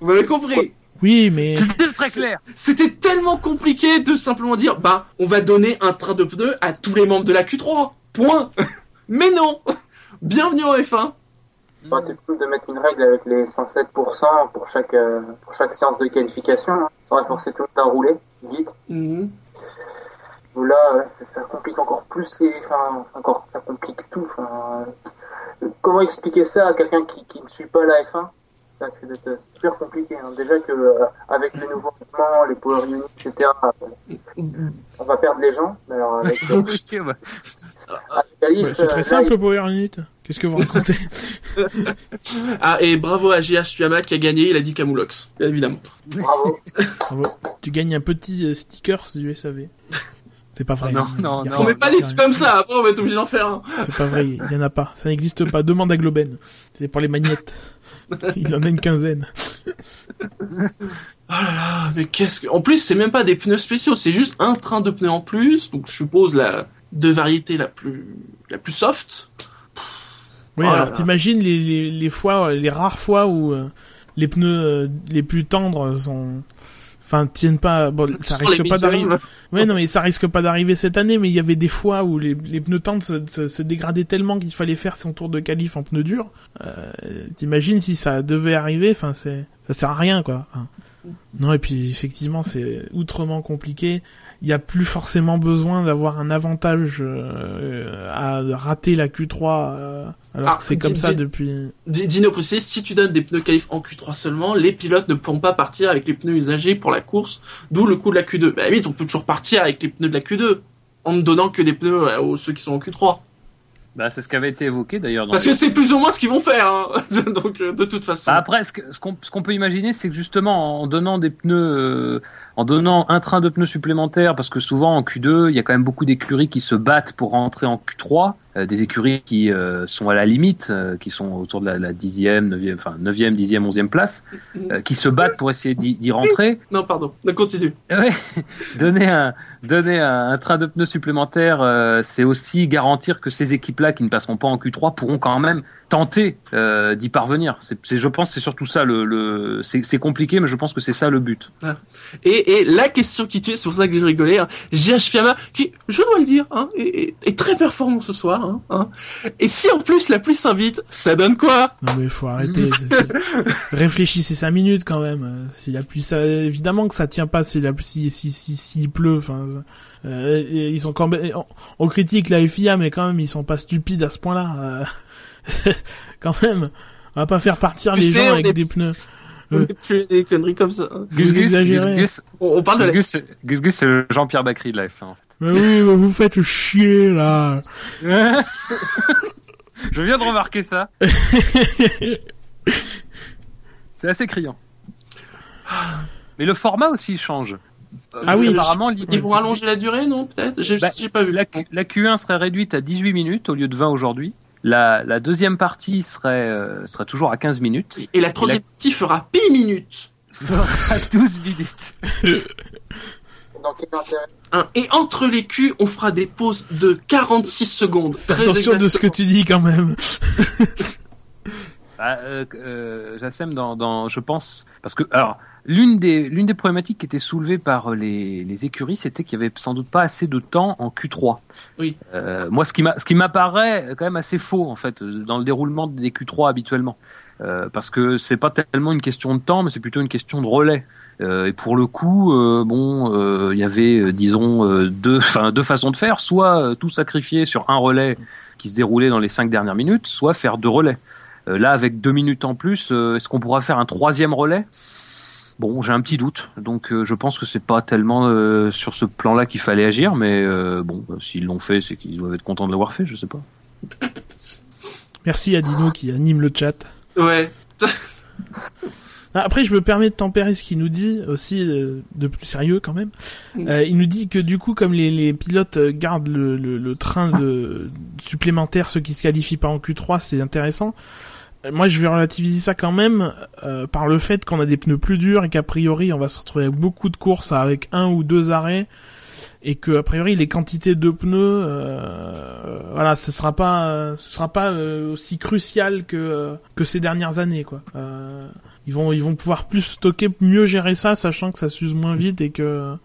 Vous m'avez compris Oui, mais... C'était très clair. C'était tellement compliqué de simplement dire, bah, on va donner un train de pneus à tous les membres de la Q3. Point. Mais non. Bienvenue en F1. Enfin, t'es cool de mettre une règle avec les 107% pour chaque, euh, pour chaque séance de qualification. Hein. Ça aurait forcé tout le monde à rouler vite. Mhm. Là, ça, ça complique encore plus les, enfin, encore, ça complique tout. Enfin, euh, comment expliquer ça à quelqu'un qui, qui ne suit pas la F1 Ça risque d'être super compliqué. hein. Déjà que euh, avec les nouveaux mouvements, les power units, etc., euh, on va perdre les gens. Alors avec, euh, bah. Bah, c'est très simple, le Power Unit. Qu'est-ce que vous racontez? Ah, et bravo à JH Tuyama qui a gagné, il a dit Camoulox, bien évidemment. bravo. Bravo. Tu gagnes un petit sticker du SAV. C'est pas vrai. Non, non, non. On met pas des trucs comme ça, après on va être obligé d'en faire un. C'est pas vrai, il y en a pas. Ça n'existe pas. Demande à Globen. C'est pour les magnettes. Il en a une quinzaine. Oh là là, mais qu'est-ce que... En plus, c'est même pas des pneus spéciaux, c'est juste un train de pneus en plus, donc je suppose la de variété la plus la plus soft. Oui, Oh alors t'imagines les, les, les fois, les rares fois où euh, les pneus euh, les plus tendres sont, enfin tiennent pas. Bon, ça risque pas d'arriver. Ouais, non, mais ça risque pas d'arriver cette année. Mais il y avait des fois où les, les pneus tendres se, se, se dégradaient tellement qu'il fallait faire son tour de qualif en pneus durs. Euh, T'imagines si ça devait arriver. Enfin, c'est ça sert à rien, quoi. Non, et puis effectivement, c'est outrement compliqué. Il n'y a plus forcément besoin d'avoir un avantage euh, à rater la Q3 euh, alors Ah, que c'est dis- comme ça depuis. Di- Dino précise, si tu donnes des pneus qualif en Q3 seulement, les pilotes ne pourront pas partir avec les pneus usagés pour la course, d'où le coup de la Q2. Bah oui, on peut toujours partir avec les pneus de la Q2, en ne donnant que des pneus euh, aux ceux qui sont en Q3. Bah, c'est ce qui avait été évoqué d'ailleurs. dans Parce les- que c'est plus ou moins ce qu'ils vont faire, hein. donc euh, de toute façon. Bah, après, qu'on ce qu'on peut imaginer, c'est que justement, en donnant des pneus, euh, en donnant un train de pneus supplémentaires, parce que souvent en Q2, il y a quand même beaucoup d'écuries qui se battent pour rentrer en Q3, euh, des écuries qui euh, sont à la limite, euh, qui sont autour de la, la dixième, neuvième, enfin neuvième, dixième, onzième place, euh, qui se battent pour essayer d'y rentrer. Non, pardon, on continue. Ouais. donner un donner un, un train de pneus supplémentaire, euh, c'est aussi garantir que ces équipes-là qui ne passeront pas en Q3 pourront quand même tenter euh, d'y parvenir. C'est, c'est- je pense, que c'est surtout ça le, le c'est, c'est compliqué, mais je pense que c'est ça le but. Et, et la question qui tue, c'est pour ça que j'ai rigolé, hein, JH Fiamma, qui, je dois le dire, hein, est, est- est très performant ce soir. Hein, hein. Et si en plus la pluie s'invite, ça donne quoi? Non mais faut arrêter. c'est- c'est- Réfléchissez cinq minutes quand même. Si la pluie, ça, évidemment que ça tient pas. Si la si si si s'il pleut, enfin, ça- euh, ils sont quand même. On, on critique la FIA, mais quand même ils sont pas stupides à ce point-là. euh. quand même, on va pas faire partir Tu les sais, gens avec est- des pneus. On Euh. plus des conneries comme ça. hein. Gus Gus, Gus exagérez. Gus, On, on parle de la... Gus, Gus, c'est le Jean-Pierre Bacry de la F1 en Mais oui, mais vous faites chier là. fait. je viens de remarquer ça. C'est assez criant. Mais le format aussi change. Euh, Ah oui. apparemment, l'idée- Ils vont allonger la durée, non Peut-être? J'ai Bah, j'ai pas vu. La, la Q1 serait réduite à 18 minutes au lieu de 20 aujourd'hui. La, la deuxième partie serait, euh, serait toujours à 15 minutes. Et la troisième partie fera pi minutes. à 12 minutes. Dans quel intérêt Hein. Et entre les culs, on fera des pauses de 46 secondes. Attention de ce que exactement. tu dis quand même. Bah, euh, euh, Jassem, dans, dans, je pense, parce que alors L'une des, l'une des problématiques qui était soulevée par les, les écuries, c'était qu'il y avait sans doute pas assez de temps en Q3. Oui. Euh, moi, ce qui m'a, ce qui m'apparaît quand même assez faux en fait dans le déroulement des Q3 habituellement, euh, parce que c'est pas tellement une question de temps, mais c'est plutôt une question de relais. Euh, et pour le coup, euh, bon, euh, il y avait, euh, disons, euh, deux, deux façons de faire. Soit euh, tout sacrifier sur un relais qui se déroulait dans les cinq dernières minutes, soit faire deux relais. Euh, là, avec deux minutes en plus, euh, est-ce qu'on pourra faire un troisième relais? Bon, j'ai un petit doute, donc euh, je pense que c'est pas tellement euh, sur ce plan-là qu'il fallait agir, mais euh, bon, bah, s'ils l'ont fait, c'est qu'ils doivent être contents de l'avoir fait, je sais pas. Merci à Dino qui anime le chat. Ouais. Ah, Après, je me permets de tempérer ce qu'il nous dit aussi euh, de plus sérieux quand même. Mm. Euh, il nous dit que du coup, comme les, les pilotes gardent le, le, le train de supplémentaire, ceux qui se qualifient pas en Q3, c'est intéressant. Moi, je vais relativiser ça quand même euh, par le fait qu'on a des pneus plus durs et qu'a priori, on va se retrouver avec beaucoup de courses avec un ou deux arrêts et que a priori les quantités de pneus, euh, voilà, ce sera pas, ce sera pas euh, aussi crucial que euh, que ces dernières années, quoi. Euh, ils vont ils vont pouvoir plus stocker, mieux gérer ça, sachant que ça s'use moins vite et que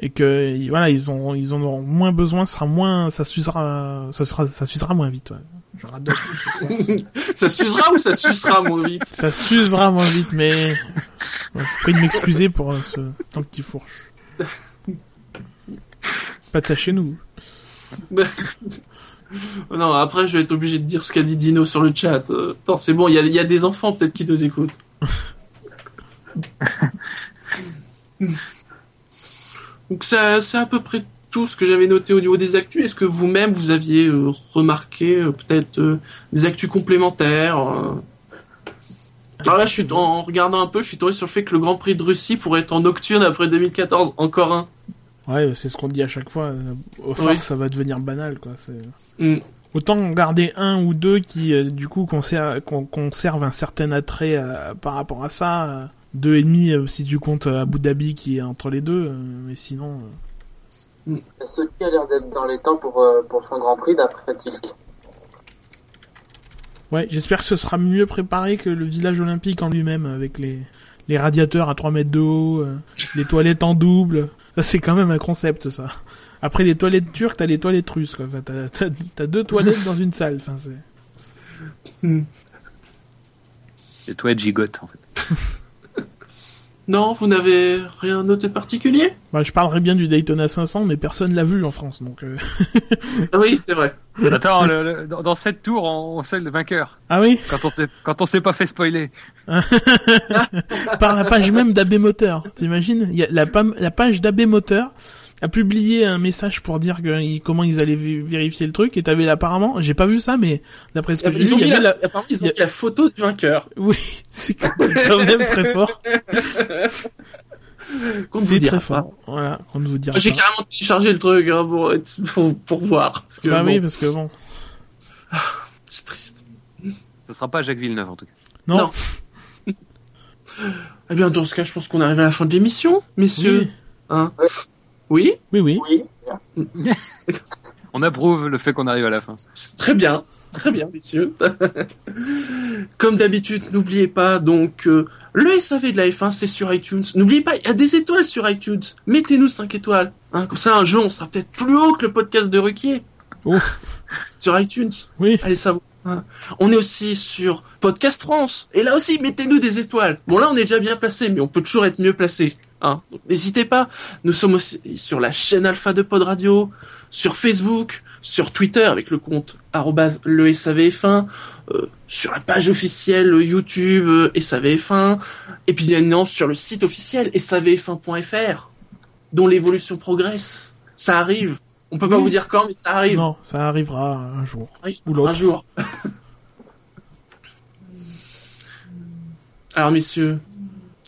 et que voilà ils ont ils en auront moins besoin, ce sera moins, ça s'usera, ça sera ça s'usera moins vite. Ouais. Je tout ça s'usera ou ça sucera moins vite? Ça s'usera moins vite, mais bon, je prie de m'excuser pour euh, ce temps petit fourche. Pas de ça chez nous. Non, après, je vais être obligé de dire ce qu'a dit Dino sur le chat. Euh, attends, c'est bon, il y y a des enfants peut-être qui nous écoutent. Donc, c'est à peu près tout ce que j'avais noté au niveau des actus. Est-ce que vous-même, vous aviez euh, remarqué euh, peut-être euh, des actus complémentaires Alors là, je suis en regardant un peu, je suis tombé sur le fait que le Grand Prix de Russie pourrait être en nocturne après 2014. Encore un. Ouais, c'est ce qu'on dit à chaque fois. Au Oui. force, ça va devenir banal, quoi. Hmm. Autant garder un ou deux qui, du coup, conser- con- conservent un certain attrait par rapport à ça. deux et demi si tu comptes Abu Dhabi qui est entre les deux, mais sinon. Euh, Sochi a l'air d'être dans les temps pour, euh, pour son Grand Prix d'après Tilk. Ouais, j'espère que ce sera mieux préparé que le village olympique en lui-même, avec les, les radiateurs à 3 mètres de haut, euh, les toilettes en double. Ça, c'est quand même un concept, ça. Après les toilettes turques, t'as les toilettes russes, quoi. Enfin, t'as, t'as, t'as deux toilettes dans une salle. Enfin, c'est... Et toi, être gigote, en fait. Non, vous n'avez rien noté de particulier? Bah, je parlerais bien du Daytona 500, mais personne l'a vu en France, donc. euh, Ah Oui, c'est vrai. Attends, le- le- dans, cette tour, on, on sait le vainqueur. Ah oui? Quand on s'est, quand on s'est pas fait spoiler. Par la page même d'AB Moteur. T'imagines? Il y a la, pam- la page d'AB Moteur a publié un message pour dire que, comment ils allaient vé- vérifier le truc, et t'avais apparemment, j'ai pas vu ça, mais d'après ce que j'ai Ils vu, ont, il y mis avait la, la... apparemment, ils ont a- mis la photo du vainqueur. Oui, c'est quand même très fort. Qu'on ne vous dira très pas. fort. Voilà, on ne vous dira J'ai carrément téléchargé le truc hein, pour, pour, pour voir. Parce que, Bah bon, oui, parce que bon. c'est triste. Ce sera pas Jacques Villeneuve, en tout cas. Non. Non. Eh bien, dans ce cas, je pense qu'on arrive à la fin de l'émission, messieurs. Oui, Hein? Oui oui, oui. Oui. On approuve le fait qu'on arrive à la fin. Très bien, très bien, messieurs. Comme d'habitude, n'oubliez pas donc euh, le SAV de la F1, c'est sur iTunes. N'oubliez pas, il y a des étoiles sur iTunes. Mettez-nous 5 étoiles. Hein, comme ça, un jour, on sera peut-être plus haut que le podcast de Ruquier. Ouf. Sur iTunes. Oui. Allez savoir. hein. On est aussi sur Podcast France. Et là aussi, mettez-nous des étoiles. Bon, là, on est déjà bien placé, mais on peut toujours être mieux placé. Hein. N'hésitez pas. Nous sommes aussi sur la chaîne Alpha de Pod Radio, sur Facebook, sur Twitter avec le compte le SAVF1, euh, sur la page officielle YouTube euh, SAVF1, et puis bien évidemment sur le site officiel savf1.fr, dont l'évolution progresse. Ça arrive. On peut pas Oui. vous dire quand, mais ça arrive. Non, ça arrivera un jour. Oui, Ou l'autre. Un jour. Alors, messieurs,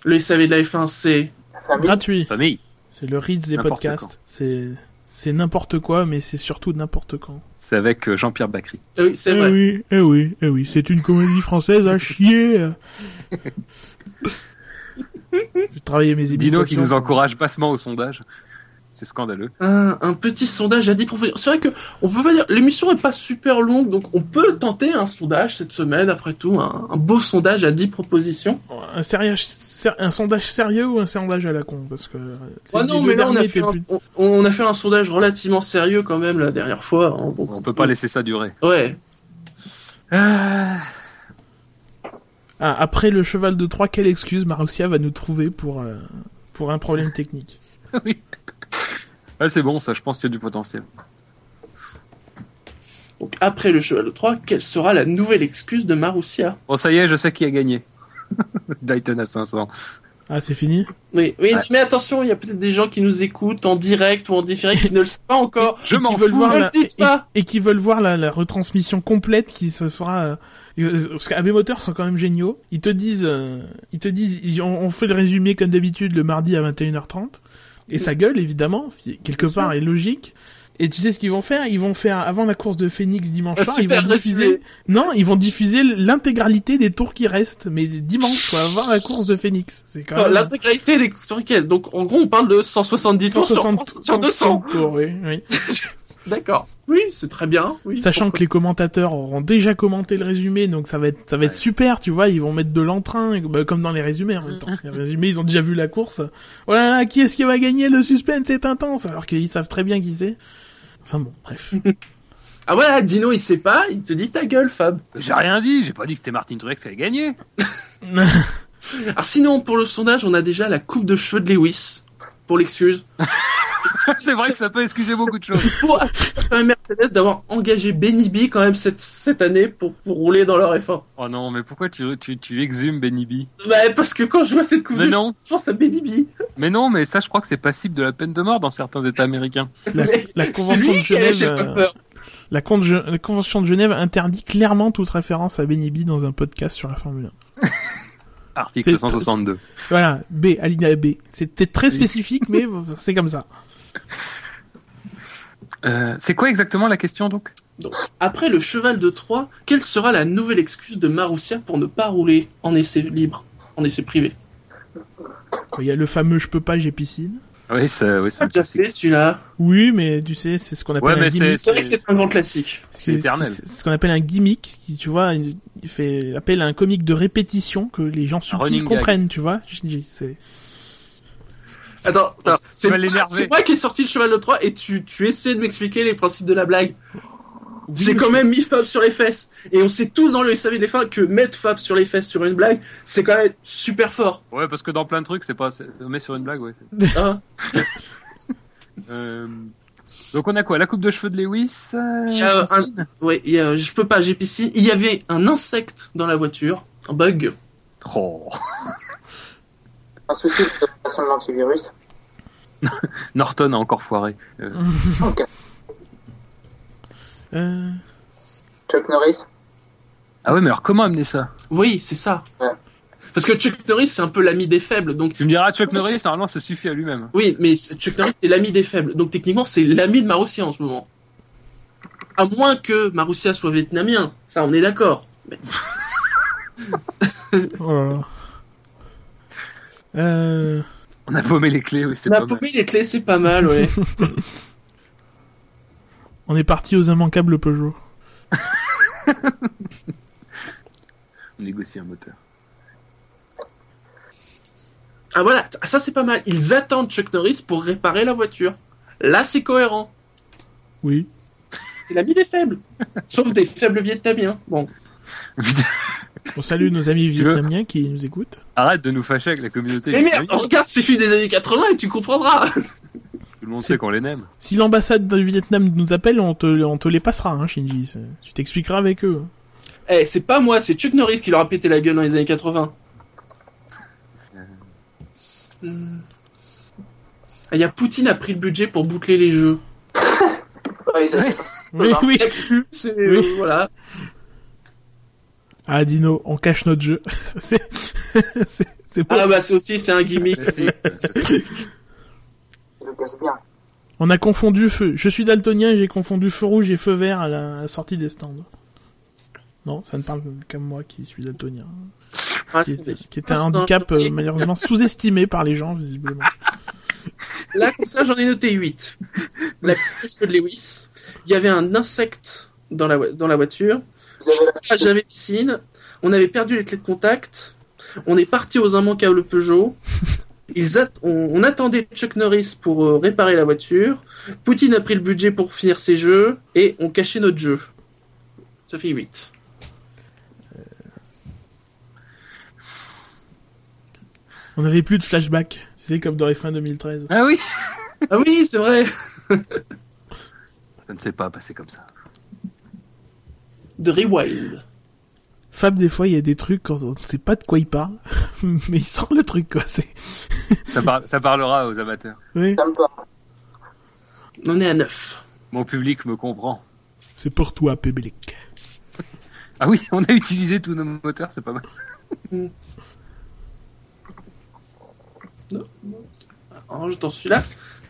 le SAV de la F1, c'est. Famille. Gratuit. Famille. C'est le Ritz des N'importe podcasts. C'est c'est n'importe quoi, mais c'est surtout n'importe quand. C'est avec euh, Jean-Pierre Bacry. Ah Oui, c'est eh vrai. oui, eh oui, eh oui, c'est une comédie française à chier. J'ai travaillé mes imitations. Dino qui nous encourage bassement au sondage. C'est scandaleux. Un, un petit sondage à 10 propositions. C'est vrai que on peut pas dire l'émission est pas super longue, donc on peut tenter un sondage cette semaine. Après tout, un, un beau sondage à 10 propositions. Un, sérieux, ser- un sondage sérieux ou un sondage à la con? Parce que. Ah non, mais là on a, fait un, plus- on, on a fait un sondage relativement sérieux quand même la dernière fois. hein, donc On peut pas laisser ça durer. Ouais. Ah, Ah, après le cheval de Troie, quelle excuse Marussia va nous trouver pour, euh, pour un problème technique? Oui. Ouais, c'est bon, ça, je pense qu'il y a du potentiel. Donc après le cheval de 3, quelle sera la nouvelle excuse de Marussia? Bon, ça y est, je sais qui a gagné. Dayton à 500. Ah, c'est fini? Oui, oui Ouais. mais attention, il y a peut-être des gens qui nous écoutent en direct ou en différé qui ne le savent pas encore. Je m'en fous. voir ne la... le dites et- pas. et qui veulent voir la, la retransmission complète qui se fera euh, parce qu'AB Motors sont quand même géniaux ils te disent euh, ils te disent ils- on, on fait le résumé comme d'habitude le mardi à 21h30 et ça gueule évidemment ce qui quelque part est logique et tu sais ce qu'ils vont faire? Ils vont faire avant la course de Phoenix dimanche soir, ils vont diffuser. résumé. Non, ils vont diffuser l'intégralité des tours qui restent, mais dimanche quoi, avant la course de Phoenix. C'est quand même L'intégralité des tours quelles Donc en gros, on parle de 170 tours sur, 160 sur 200. tours, oui, oui. D'accord. Oui, c'est très bien. Oui. Sachant que les commentateurs auront déjà commenté le résumé, donc ça va être, ça va être super, tu vois, ils vont mettre de l'entrain, bah, comme dans les résumés en même temps. Les résumés, ils ont déjà vu la course. Voilà, là, qui est-ce qui va gagner Le suspense est intense, alors qu'ils savent très bien qui c'est. Enfin bon, bref. Ah voilà, Dino, il sait pas, il te dit ta gueule, Fab. J'ai rien dit, j'ai pas dit que c'était Martin Truex qui allait gagner. Alors sinon, pour le sondage, on a déjà la coupe de cheveux de Lewis. Pour l'excuse. c'est vrai que ça peut excuser beaucoup de choses. Il faut accuser quand même Mercedes d'avoir engagé Benny B quand même cette, cette année pour, pour rouler dans leur F1. Oh non, mais pourquoi tu, tu, tu exhumes Benny B? Bah, parce que quand je vois cette coupe Mais de non. cheveux, je pense à Benny B. Mais non, mais ça, je crois que c'est passible de la peine de mort dans certains États américains. La, convention lui de Genève, euh, la, con- la convention de Genève interdit clairement toute référence à Benny B dans un podcast sur la Formule 1. Article C'est- 162. Voilà, B, alinéa B. C'était très spécifique, mais c'est comme ça. Euh, c'est quoi exactement la question donc? Après le cheval de Troie, quelle sera la nouvelle excuse de Marussia pour ne pas rouler en essai libre, en essai privé? Il y a le fameux je peux pas, j'ai piscine. Oui, ça, oui, Ça c'est déjà fait celui-là. Oui, mais tu sais, c'est ce qu'on appelle Ouais, un gimmick. C'est vrai que c'est un grand classique. C'est ce qu'on appelle un gimmick, qui, tu vois, il fait appel à un comique de répétition que les gens subtils comprennent, tu vois. C'est Attends, attends. C'est moi, qui ai sorti le cheval de Troie et tu, tu essaies de m'expliquer les principes de la blague. J'ai Oui, quand même mis Fab sur les fesses. Et on sait tous dans le SAV des fins que mettre Fab sur les fesses sur une blague, c'est quand même super fort. Ouais, parce que dans plein de trucs, c'est pas. On met sur une blague, ouais. Hein Euh, Donc on a quoi? La coupe de cheveux de Lewis euh, Il y a piscine ouais, il y a- je peux pas, j'ai piscine. Il y avait un insecte dans la voiture, un bug. Oh. Un souci de façon de l'antivirus. Norton a encore foiré. Euh, Ok. Euh, Chuck Norris. Ah ouais, mais alors comment amener ça? Oui, c'est ça. Ouais. Parce que Chuck Norris, c'est un peu l'ami des faibles. Donc, Tu me diras, Chuck Norris, normalement, ça suffit à lui-même. oui, mais c'est- Chuck Norris, c'est l'ami des faibles. Donc, techniquement, c'est l'ami de Marussia en ce moment. À moins que Marussia soit vietnamien. Ça, on est d'accord. Mais- oh. Euh, On a paumé les clés, oui, c'est La pas mal. poupée, les clés, c'est pas mal, ouais. on est parti aux immanquables Peugeot. On négocie un moteur. ah voilà, ça c'est pas mal. Ils attendent Chuck Norris pour réparer la voiture. Là, c'est cohérent. Oui. C'est l'ami des faibles. Sauf des faibles vietnamiens. Bon. On salue nos amis vietnamiens qui nous écoutent. Arrête de nous fâcher avec la communauté. Mais merde, regarde ces films des années 80 et tu comprendras. Tout le monde sait qu'on les aime. Si l'ambassade du Vietnam nous appelle, on te, on te les passera, hein, Shinji. C'est- Tu t'expliqueras avec eux. Eh, c'est pas moi, c'est Chuck Norris qui leur a pété la gueule dans les années 80. Hmm. Ah, Il y a Poutine a pris le budget pour boucler les jeux. Oui, oui. C'est- Oui. euh, voilà. Ah, Dino, on cache notre jeu. c'est, c'est, c'est pas- Ah bah c'est aussi c'est un gimmick. On a confondu feu. Je suis daltonien et j'ai confondu feu rouge et feu vert à la, sortie des stands. Non, ça ne parle qu'à moi qui suis daltonien. Qui est, qui est un handicap euh, malheureusement sous-estimé par les gens, visiblement. Là, comme ça, j'en ai noté 8. La de Lewis. Il y avait un insecte dans la, dans la voiture. La J'avais piscine. On avait perdu les clés de contact. On est parti aux immanquables Peugeot. Ils at- on, on attendait Chuck Norris pour euh, réparer la voiture. Poutine a pris le budget pour finir ses jeux. Et on cachait notre jeu. Ça fait 8. On avait plus de flashback. Tu sais, comme dans F1 2013. Ah oui Ah oui, c'est vrai. Ça ne s'est pas passé comme ça. De Rewind. Fab, des fois, il y a des trucs quand on ne sait pas de quoi il parle, mais il sort le truc, quoi. C'est... Ça, par- ça parlera aux amateurs. Oui, Ça me parle. On est à 9. Mon public me comprend. c'est pour toi, public. Ah oui, on a utilisé tous nos moteurs, c'est pas mal. Alors, je t'en suis là.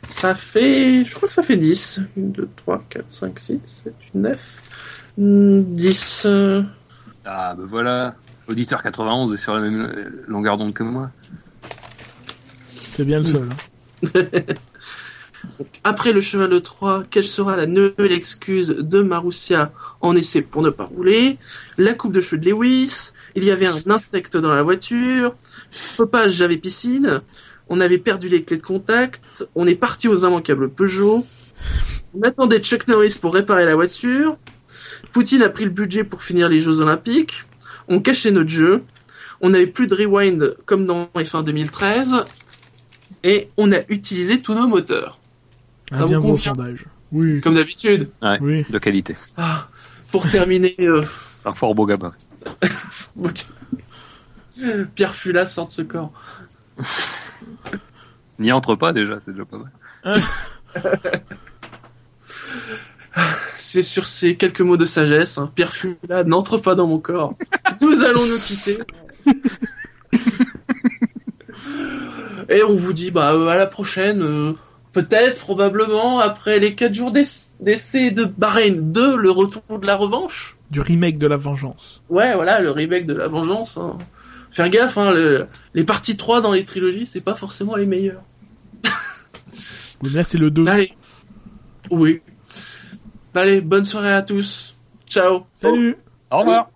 Ça fait. Je crois que ça fait 10. 1, 2, 3, 4, 5, 6, 7, 8, 9. 10. euh, Ah bah voilà, auditeur 91 est sur la même longueur d'onde que moi. C'est bien le seul. hein. Après le cheval de 3, quelle sera la nouvelle excuse de Marussia en essai pour ne pas rouler? La coupe de cheveux de Lewis. Il y avait un insecte dans la voiture. Stoppage, j'avais piscine. On avait perdu les clés de contact. On est parti aux immanquables Peugeot. On attendait Chuck Norris pour réparer la voiture. Poutine a pris le budget pour finir les Jeux Olympiques. On cachait notre jeu. On n'avait plus de rewind comme dans F1 2013. Et on a utilisé tous nos moteurs. Un bien gros sondage. Oui, Comme d'habitude. Ouais, oui. de qualité. Ah, pour terminer, euh, Un fort beau gabarit. Pierre Fula sort de ce corps. N'y entre pas déjà, c'est déjà pas mal. C'est sur ces quelques mots de sagesse. hein. Pierre Fula n'entre pas dans mon corps. Nous allons nous quitter. Et on vous dit bah euh, à la prochaine. euh, Peut-être, probablement, après les 4 jours d'ess- d'essai de Bahreïn 2, le retour de la revanche. Du remake de la vengeance. Ouais, voilà, le remake de la vengeance. hein. Faire gaffe, hein, le- les parties 3 dans les trilogies, c'est pas forcément les meilleures. Mais là, c'est le 2. Allez. Oui. Allez, bonne soirée à tous. Ciao. Salut Au revoir